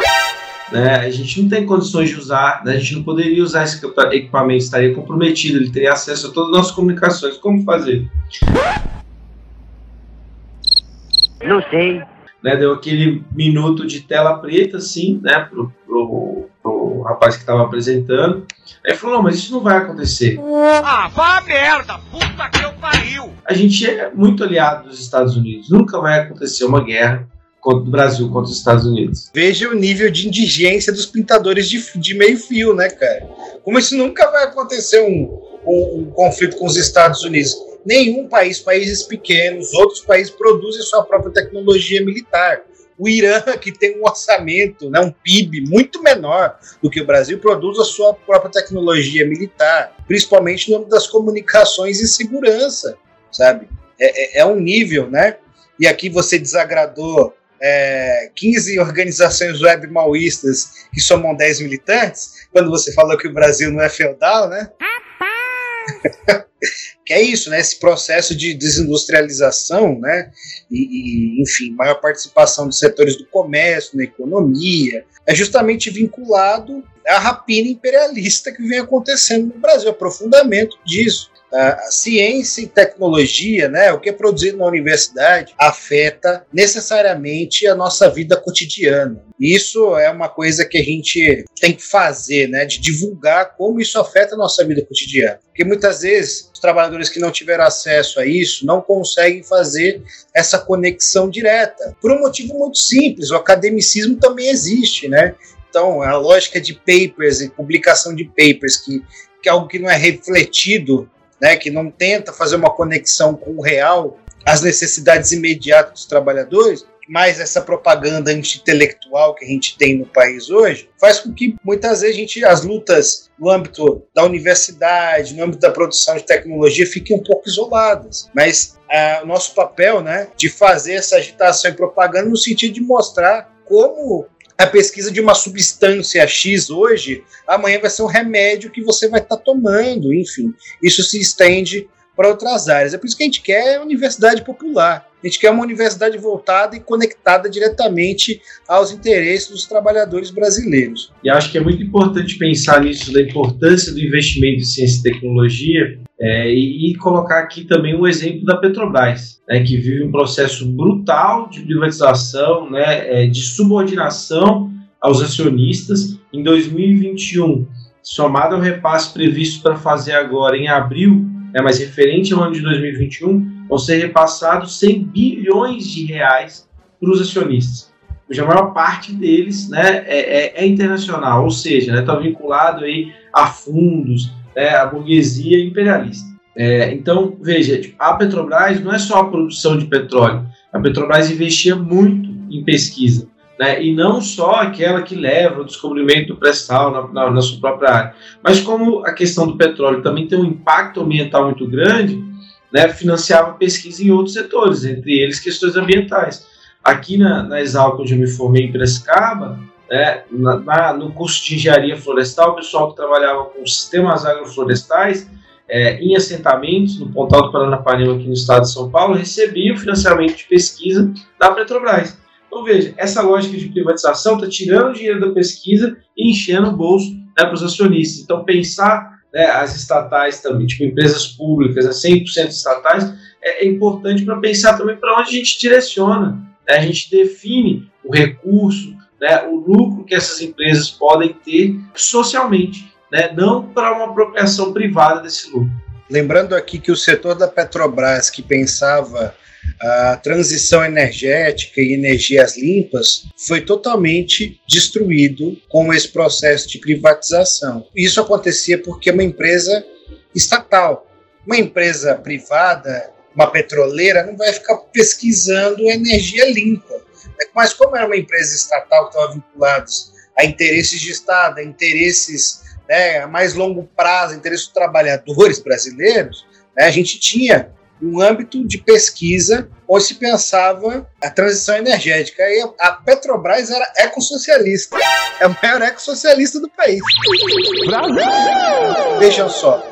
Né, a gente não tem condições de usar, né, a gente não poderia usar esse equipamento, estaria comprometido, ele teria acesso a todas as nossas comunicações. Como fazer? Não sei. Né, deu aquele minuto de tela preta, assim, né, pro, pro, pro rapaz que estava apresentando. Aí falou, não, mas isso não vai acontecer. Ah, vá merda! Puta que eu pariu! A gente é muito aliado dos Estados Unidos. Nunca vai acontecer uma guerra contra o Brasil contra os Estados Unidos. Veja o nível de indigência dos pintadores de, de meio fio, né, cara? Como isso nunca vai acontecer um, um, um conflito com os Estados Unidos. Nenhum país, países pequenos, outros países produzem sua própria tecnologia militar. O Irã, que tem um orçamento, né, um PIB muito menor do que o Brasil, produz a sua própria tecnologia militar, principalmente no âmbito das comunicações e segurança, sabe? É, é, é um nível, né? E aqui você desagradou é, 15 organizações web maoístas que somam 10 militantes, quando você falou que o Brasil não é feudal, né? que é isso, né? Esse processo de desindustrialização, né? E, e, enfim, maior participação dos setores do comércio, na economia, é justamente vinculado à rapina imperialista que vem acontecendo no Brasil, aprofundamento disso a ciência e tecnologia, né, o que é produzido na universidade, afeta necessariamente a nossa vida cotidiana. Isso é uma coisa que a gente tem que fazer, né, de divulgar como isso afeta a nossa vida cotidiana. Porque muitas vezes os trabalhadores que não tiveram acesso a isso não conseguem fazer essa conexão direta. Por um motivo muito simples, o academicismo também existe, né? Então, a lógica de papers e publicação de papers, que, que é algo que não é refletido né, que não tenta fazer uma conexão com o real, as necessidades imediatas dos trabalhadores, mais essa propaganda anti-intelectual que a gente tem no país hoje, faz com que muitas vezes a gente, as lutas no âmbito da universidade, no âmbito da produção de tecnologia, fiquem um pouco isoladas. Mas ah, o nosso papel né, de fazer essa agitação e propaganda no sentido de mostrar como a pesquisa de uma substância X hoje, amanhã vai ser um remédio que você vai estar tá tomando, enfim. Isso se estende para outras áreas. É por isso que a gente quer universidade popular. A gente quer uma universidade voltada e conectada diretamente aos interesses dos trabalhadores brasileiros. E acho que é muito importante pensar nisso, da importância do investimento em ciência e tecnologia, é, e, e, colocar aqui também o um exemplo da Petrobras, né, que vive um processo brutal de privatização, né, é, de subordinação aos acionistas. Em 2021, somado ao repasse previsto para fazer agora em abril, né, mas referente ao ano de 2021, vão ser repassados 100 bilhões de reais para os acionistas. a maior parte deles né, é, é, é internacional, ou seja, está né, tá vinculado aí a fundos, né, a burguesia imperialista. É, então, veja, tipo, a Petrobras não é só a produção de petróleo. A Petrobras investia muito em pesquisa. Né, e não só aquela que leva o descobrimento do pré-sal na, na, na, sua própria área. Mas como a questão do petróleo também tem um impacto ambiental muito grande, né, financiava pesquisa em outros setores, entre eles questões ambientais. Aqui na, na onde eu me formei em Piracicaba, né, na, na, no curso de engenharia florestal, o pessoal que trabalhava com sistemas agroflorestais é, em assentamentos, no Pontal do Paranapanema, aqui no estado de São Paulo, recebia o financiamento de pesquisa da Petrobras. Então, veja, essa lógica de privatização está tirando o dinheiro da pesquisa e enchendo o bolso né, para os acionistas. Então, pensar né, as estatais também, tipo empresas públicas, né, 100% estatais, é, é importante para pensar também para onde a gente direciona. Né, a gente define o recurso, né, o lucro que essas empresas podem ter socialmente, né, não para uma apropriação privada desse lucro. Lembrando aqui que o setor da Petrobras, que pensava a transição energética e energias limpas foi totalmente destruído com esse processo de privatização. Isso acontecia porque uma empresa estatal, uma empresa privada, uma petroleira, não vai ficar pesquisando energia limpa. Mas como era uma empresa estatal que estava vinculada a interesses de Estado, a interesses né, a mais longo prazo, a interesses dos trabalhadores brasileiros, né, a gente tinha um âmbito de pesquisa onde se pensava a transição energética. E a Petrobras era ecossocialista, é o maior ecossocialista do país. Brasil! Vejam só,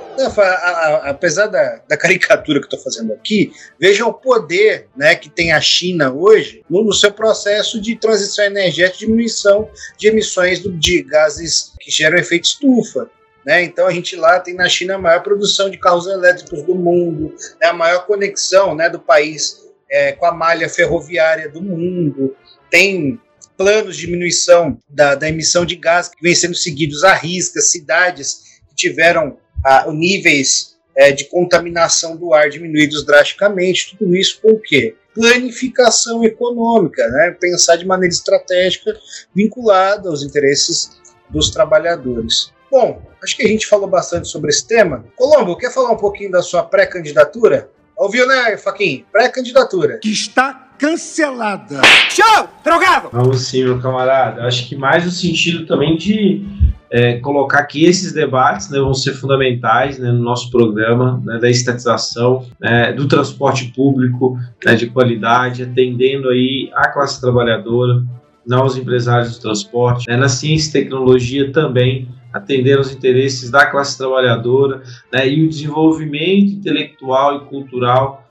apesar da, da, caricatura que estou fazendo aqui, vejam o poder né, que tem a China hoje no, no seu processo de transição energética, diminuição de emissões do, de gases que geram efeito estufa. Né? Então a gente lá tem na China a maior produção de carros elétricos do mundo, né? a maior conexão né, do país é, com a malha ferroviária do mundo, tem planos de diminuição da, da emissão de gás que vem sendo seguidos à risca, cidades que tiveram ah, níveis é, de contaminação do ar diminuídos drasticamente, tudo isso com o quê? Planificação econômica, né? pensar de maneira estratégica vinculada aos interesses dos trabalhadores. Bom, acho que a gente falou bastante sobre esse tema. Colombo, quer falar um pouquinho da sua pré-candidatura? Ouviu, né, Faquinha? Pré-candidatura. Que está cancelada. Show! Drogado! Vamos sim, meu camarada. Acho que mais o sentido também de é, colocar que esses debates né, vão ser fundamentais né, no nosso programa né, da estatização, né, do transporte público né, de qualidade, atendendo aí a classe trabalhadora, não os empresários do transporte, né, na ciência e tecnologia também, atender aos interesses da classe trabalhadora e o desenvolvimento intelectual e cultural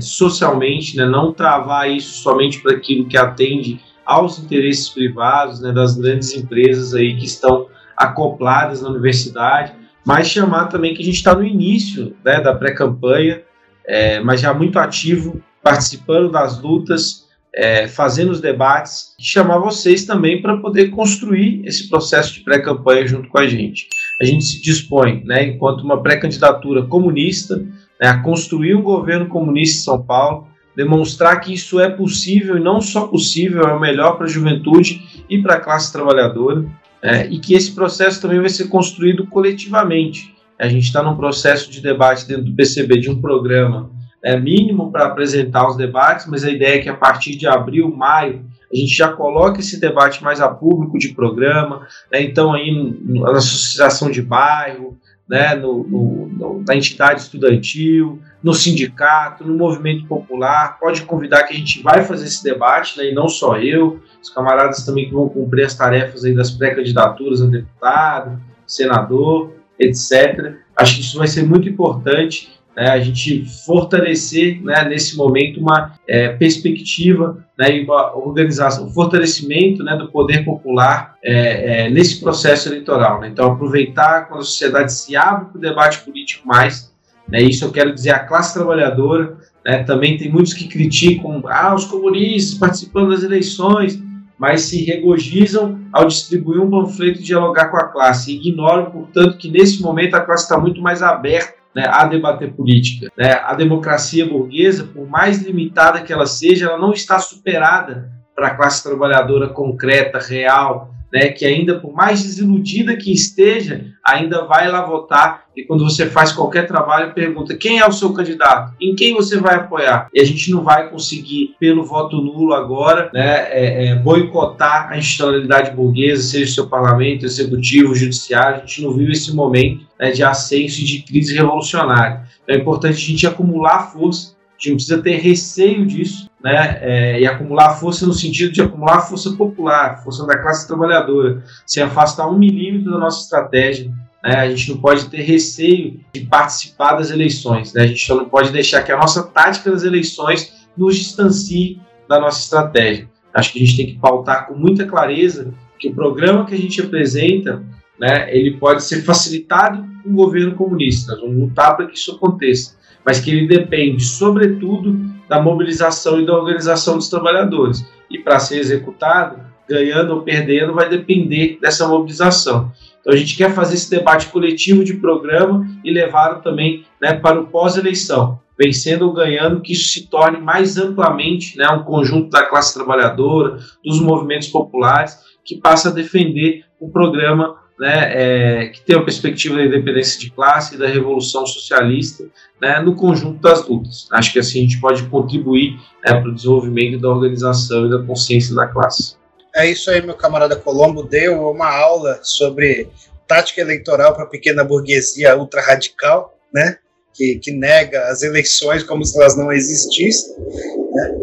socialmente, não travar isso somente para aquilo que atende aos interesses privados das grandes empresas aí que estão acopladas na universidade, mas chamar também que a gente está no início né, da pré-campanha, é, mas já muito ativo, participando das lutas, é, fazendo os debates, chamar vocês também para poder construir esse processo de pré-campanha junto com a gente. A gente se dispõe, né, enquanto uma pré-candidatura comunista, né, a construir um governo comunista em São Paulo, demonstrar que isso é possível e não só possível, é o melhor para a juventude e para a classe trabalhadora, é, e que esse processo também vai ser construído coletivamente. A gente está num processo de debate dentro do PCB de um programa é, mínimo para apresentar os debates, mas a ideia é que a partir de abril, maio, a gente já coloque esse debate mais a público de programa, né, então aí na associação de bairro, né, no, no, no, na entidade estudantil, no sindicato, no movimento popular, pode convidar que a gente vai fazer esse debate, né, e não só eu, os camaradas também que vão cumprir as tarefas aí das pré-candidaturas a deputado, senador, etc. Acho que isso vai ser muito importante né, a gente fortalecer né, nesse momento uma é, perspectiva né, e uma organização, um fortalecimento né, do poder popular é, é, nesse processo eleitoral. Né? Então, aproveitar quando a sociedade se abre para o debate político mais, né, isso eu quero dizer a classe trabalhadora, né, também tem muitos que criticam ah, os comunistas participando das eleições, mas se regozijam ao distribuir um panfleto e dialogar com a classe, e ignoram, portanto, que nesse momento a classe está muito mais aberta né, a debater política. Né? A democracia burguesa, por mais limitada que ela seja, ela não está superada para a classe trabalhadora concreta, real, né, que ainda, por mais desiludida que esteja, ainda vai lá votar. E quando você faz qualquer trabalho, pergunta quem é o seu candidato, em quem você vai apoiar. E a gente não vai conseguir, pelo voto nulo agora, né, é, é, boicotar a institucionalidade burguesa, seja o seu parlamento, executivo, judiciário. A gente não vive esse momento né, de ascenso e de crise revolucionária. Então é importante a gente acumular força a gente não precisa ter receio disso, né? É, e acumular força no sentido de acumular força popular, força da classe trabalhadora, se afastar um milímetro da nossa estratégia, né? A gente não pode ter receio de participar das eleições. Né? A gente só não pode deixar que a nossa tática das eleições nos distancie da nossa estratégia. Acho que a gente tem que pautar com muita clareza que o programa que a gente apresenta, né, ele pode ser facilitado com o governo comunista. Nós vamos lutar para que isso aconteça, mas que ele depende, sobretudo, da mobilização e da organização dos trabalhadores. E para ser executado, ganhando ou perdendo, vai depender dessa mobilização. Então a gente quer fazer esse debate coletivo de programa e levá-lo também né, para o pós-eleição, vencendo ou ganhando, que isso se torne mais amplamente né, um conjunto da classe trabalhadora, dos movimentos populares, que passa a defender um programa né, é, que tem a perspectiva da independência de classe e da revolução socialista né, no conjunto das lutas. Acho que assim a gente pode contribuir né, para o desenvolvimento da organização e da consciência da classe. É isso aí, meu camarada Colombo deu uma aula sobre tática eleitoral para a pequena burguesia ultra radical, né? Que, que, nega as eleições como se elas não existissem. Né?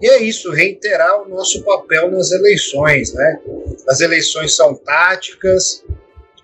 E é isso, reiterar o nosso papel nas eleições. Né? As eleições são táticas,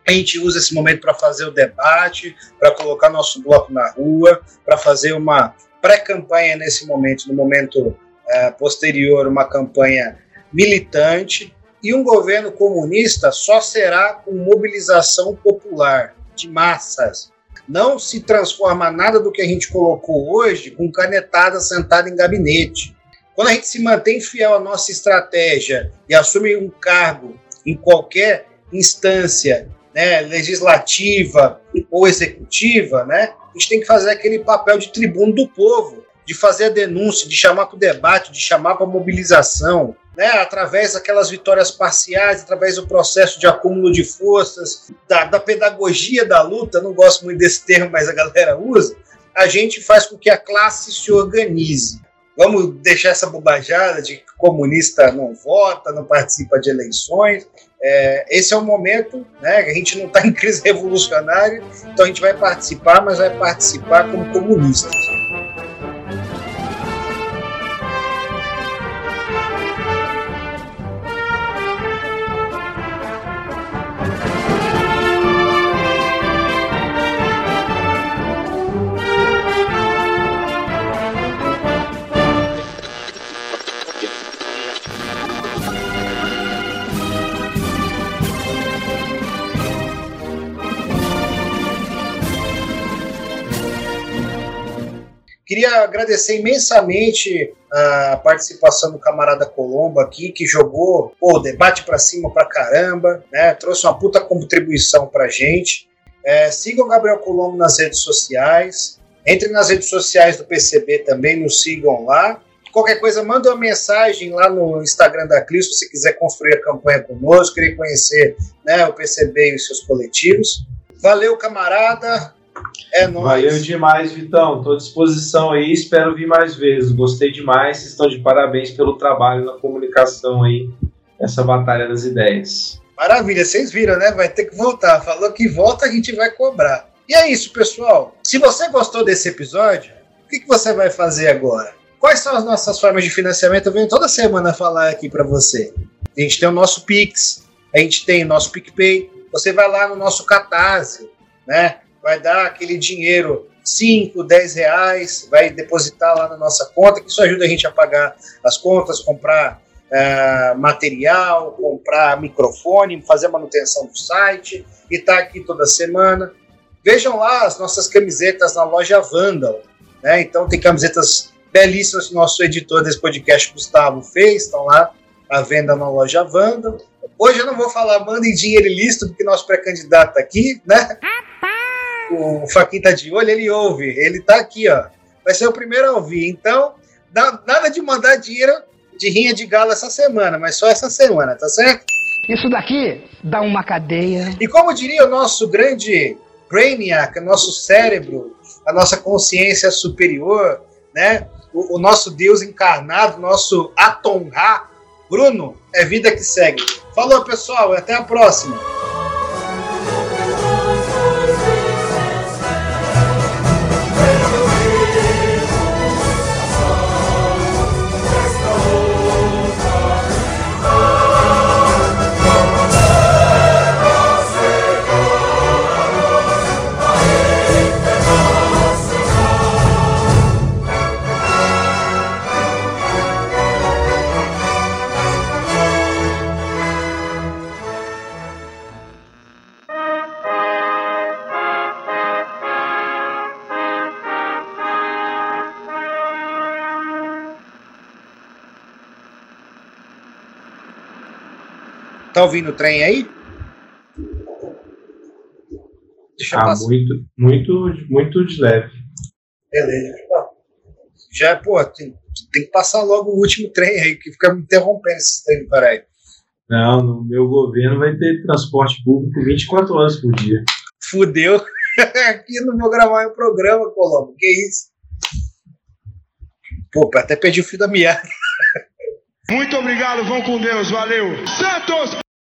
a gente usa esse momento para fazer o debate, para colocar nosso bloco na rua, para fazer uma pré-campanha nesse momento, no momento uh, posterior, uma campanha militante, e um governo comunista só será com mobilização popular, de massas. Não se transforma nada do que a gente colocou hoje com canetada sentada em gabinete. Quando a gente se mantém fiel à nossa estratégia e assume um cargo em qualquer instância né, legislativa ou executiva, né, a gente tem que fazer aquele papel de tribuno do povo, de fazer a denúncia, de chamar para o debate, de chamar para a mobilização, né, através daquelas vitórias parciais, através do processo de acúmulo de forças, da, da pedagogia da luta, não gosto muito desse termo, mas a galera usa, a gente faz com que a classe se organize. Vamos deixar essa bobajada de que comunista não vota, não participa de eleições. É, esse é o momento, né? A gente não está em crise revolucionária, então a gente vai participar, mas vai participar como comunistas. Queria agradecer imensamente a participação do camarada Colombo aqui, que jogou o debate para cima pra caramba, né? trouxe uma puta contribuição pra gente. É, sigam o Gabriel Colombo nas redes sociais. Entrem nas redes sociais do PCB também, nos sigam lá. Qualquer coisa, manda uma mensagem lá no Instagram da Cris se você quiser construir a campanha conosco, querer conhecer né, o PCB e os seus coletivos. Valeu, camarada. É nóis. Valeu demais, Vitão. Estou à disposição aí, espero vir mais vezes. Gostei demais, vocês estão de parabéns pelo trabalho na comunicação aí, essa batalha das ideias. Maravilha, vocês viram, né? Vai ter que voltar. Falou que volta, a gente vai cobrar. E é isso, pessoal. Se você gostou desse episódio, o que, que você vai fazer agora? Quais são as nossas formas de financiamento? Eu venho toda semana falar aqui para você. A gente tem o nosso Pix, a gente tem o nosso PicPay. Você vai lá no nosso Catarse, né? Vai dar aquele dinheiro, 5, 10 reais, vai depositar lá na nossa conta, que isso ajuda a gente a pagar as contas, comprar uh, material, comprar microfone, fazer manutenção do site e tá aqui toda semana. Vejam lá as nossas camisetas na loja Vandal. Né? Então tem camisetas belíssimas que o nosso editor desse podcast, Gustavo, fez, estão lá à venda na loja Vandal. Hoje eu não vou falar mandem dinheiro ilícito, porque nosso pré-candidato tá aqui, né? O Faquin tá de olho, ele ouve. Ele tá aqui, ó. Vai ser o primeiro a ouvir. Então, nada de mandar dinheiro de rinha de galo essa semana, mas só essa semana, tá certo? Isso daqui dá uma cadeia. E como diria o nosso grande Brainiac, nosso cérebro, a nossa consciência superior, né? O, o nosso Deus encarnado, nosso Atom Ra, Bruno, é vida que segue. Falou, pessoal, até a próxima. Ouvindo o trem aí? Deixa eu Ah, passar. muito, muito, muito de leve. Beleza. Já, pô, tem, tem que passar logo o último trem aí, que fica me interrompendo esse trem, peraí. Não, no meu governo vai ter transporte público 24 horas por dia. Fudeu. Aqui eu não vou gravar meu programa, Colombo. Que isso? Pô, até perdi o fio da meada. Muito obrigado, vão com Deus, valeu. Santos!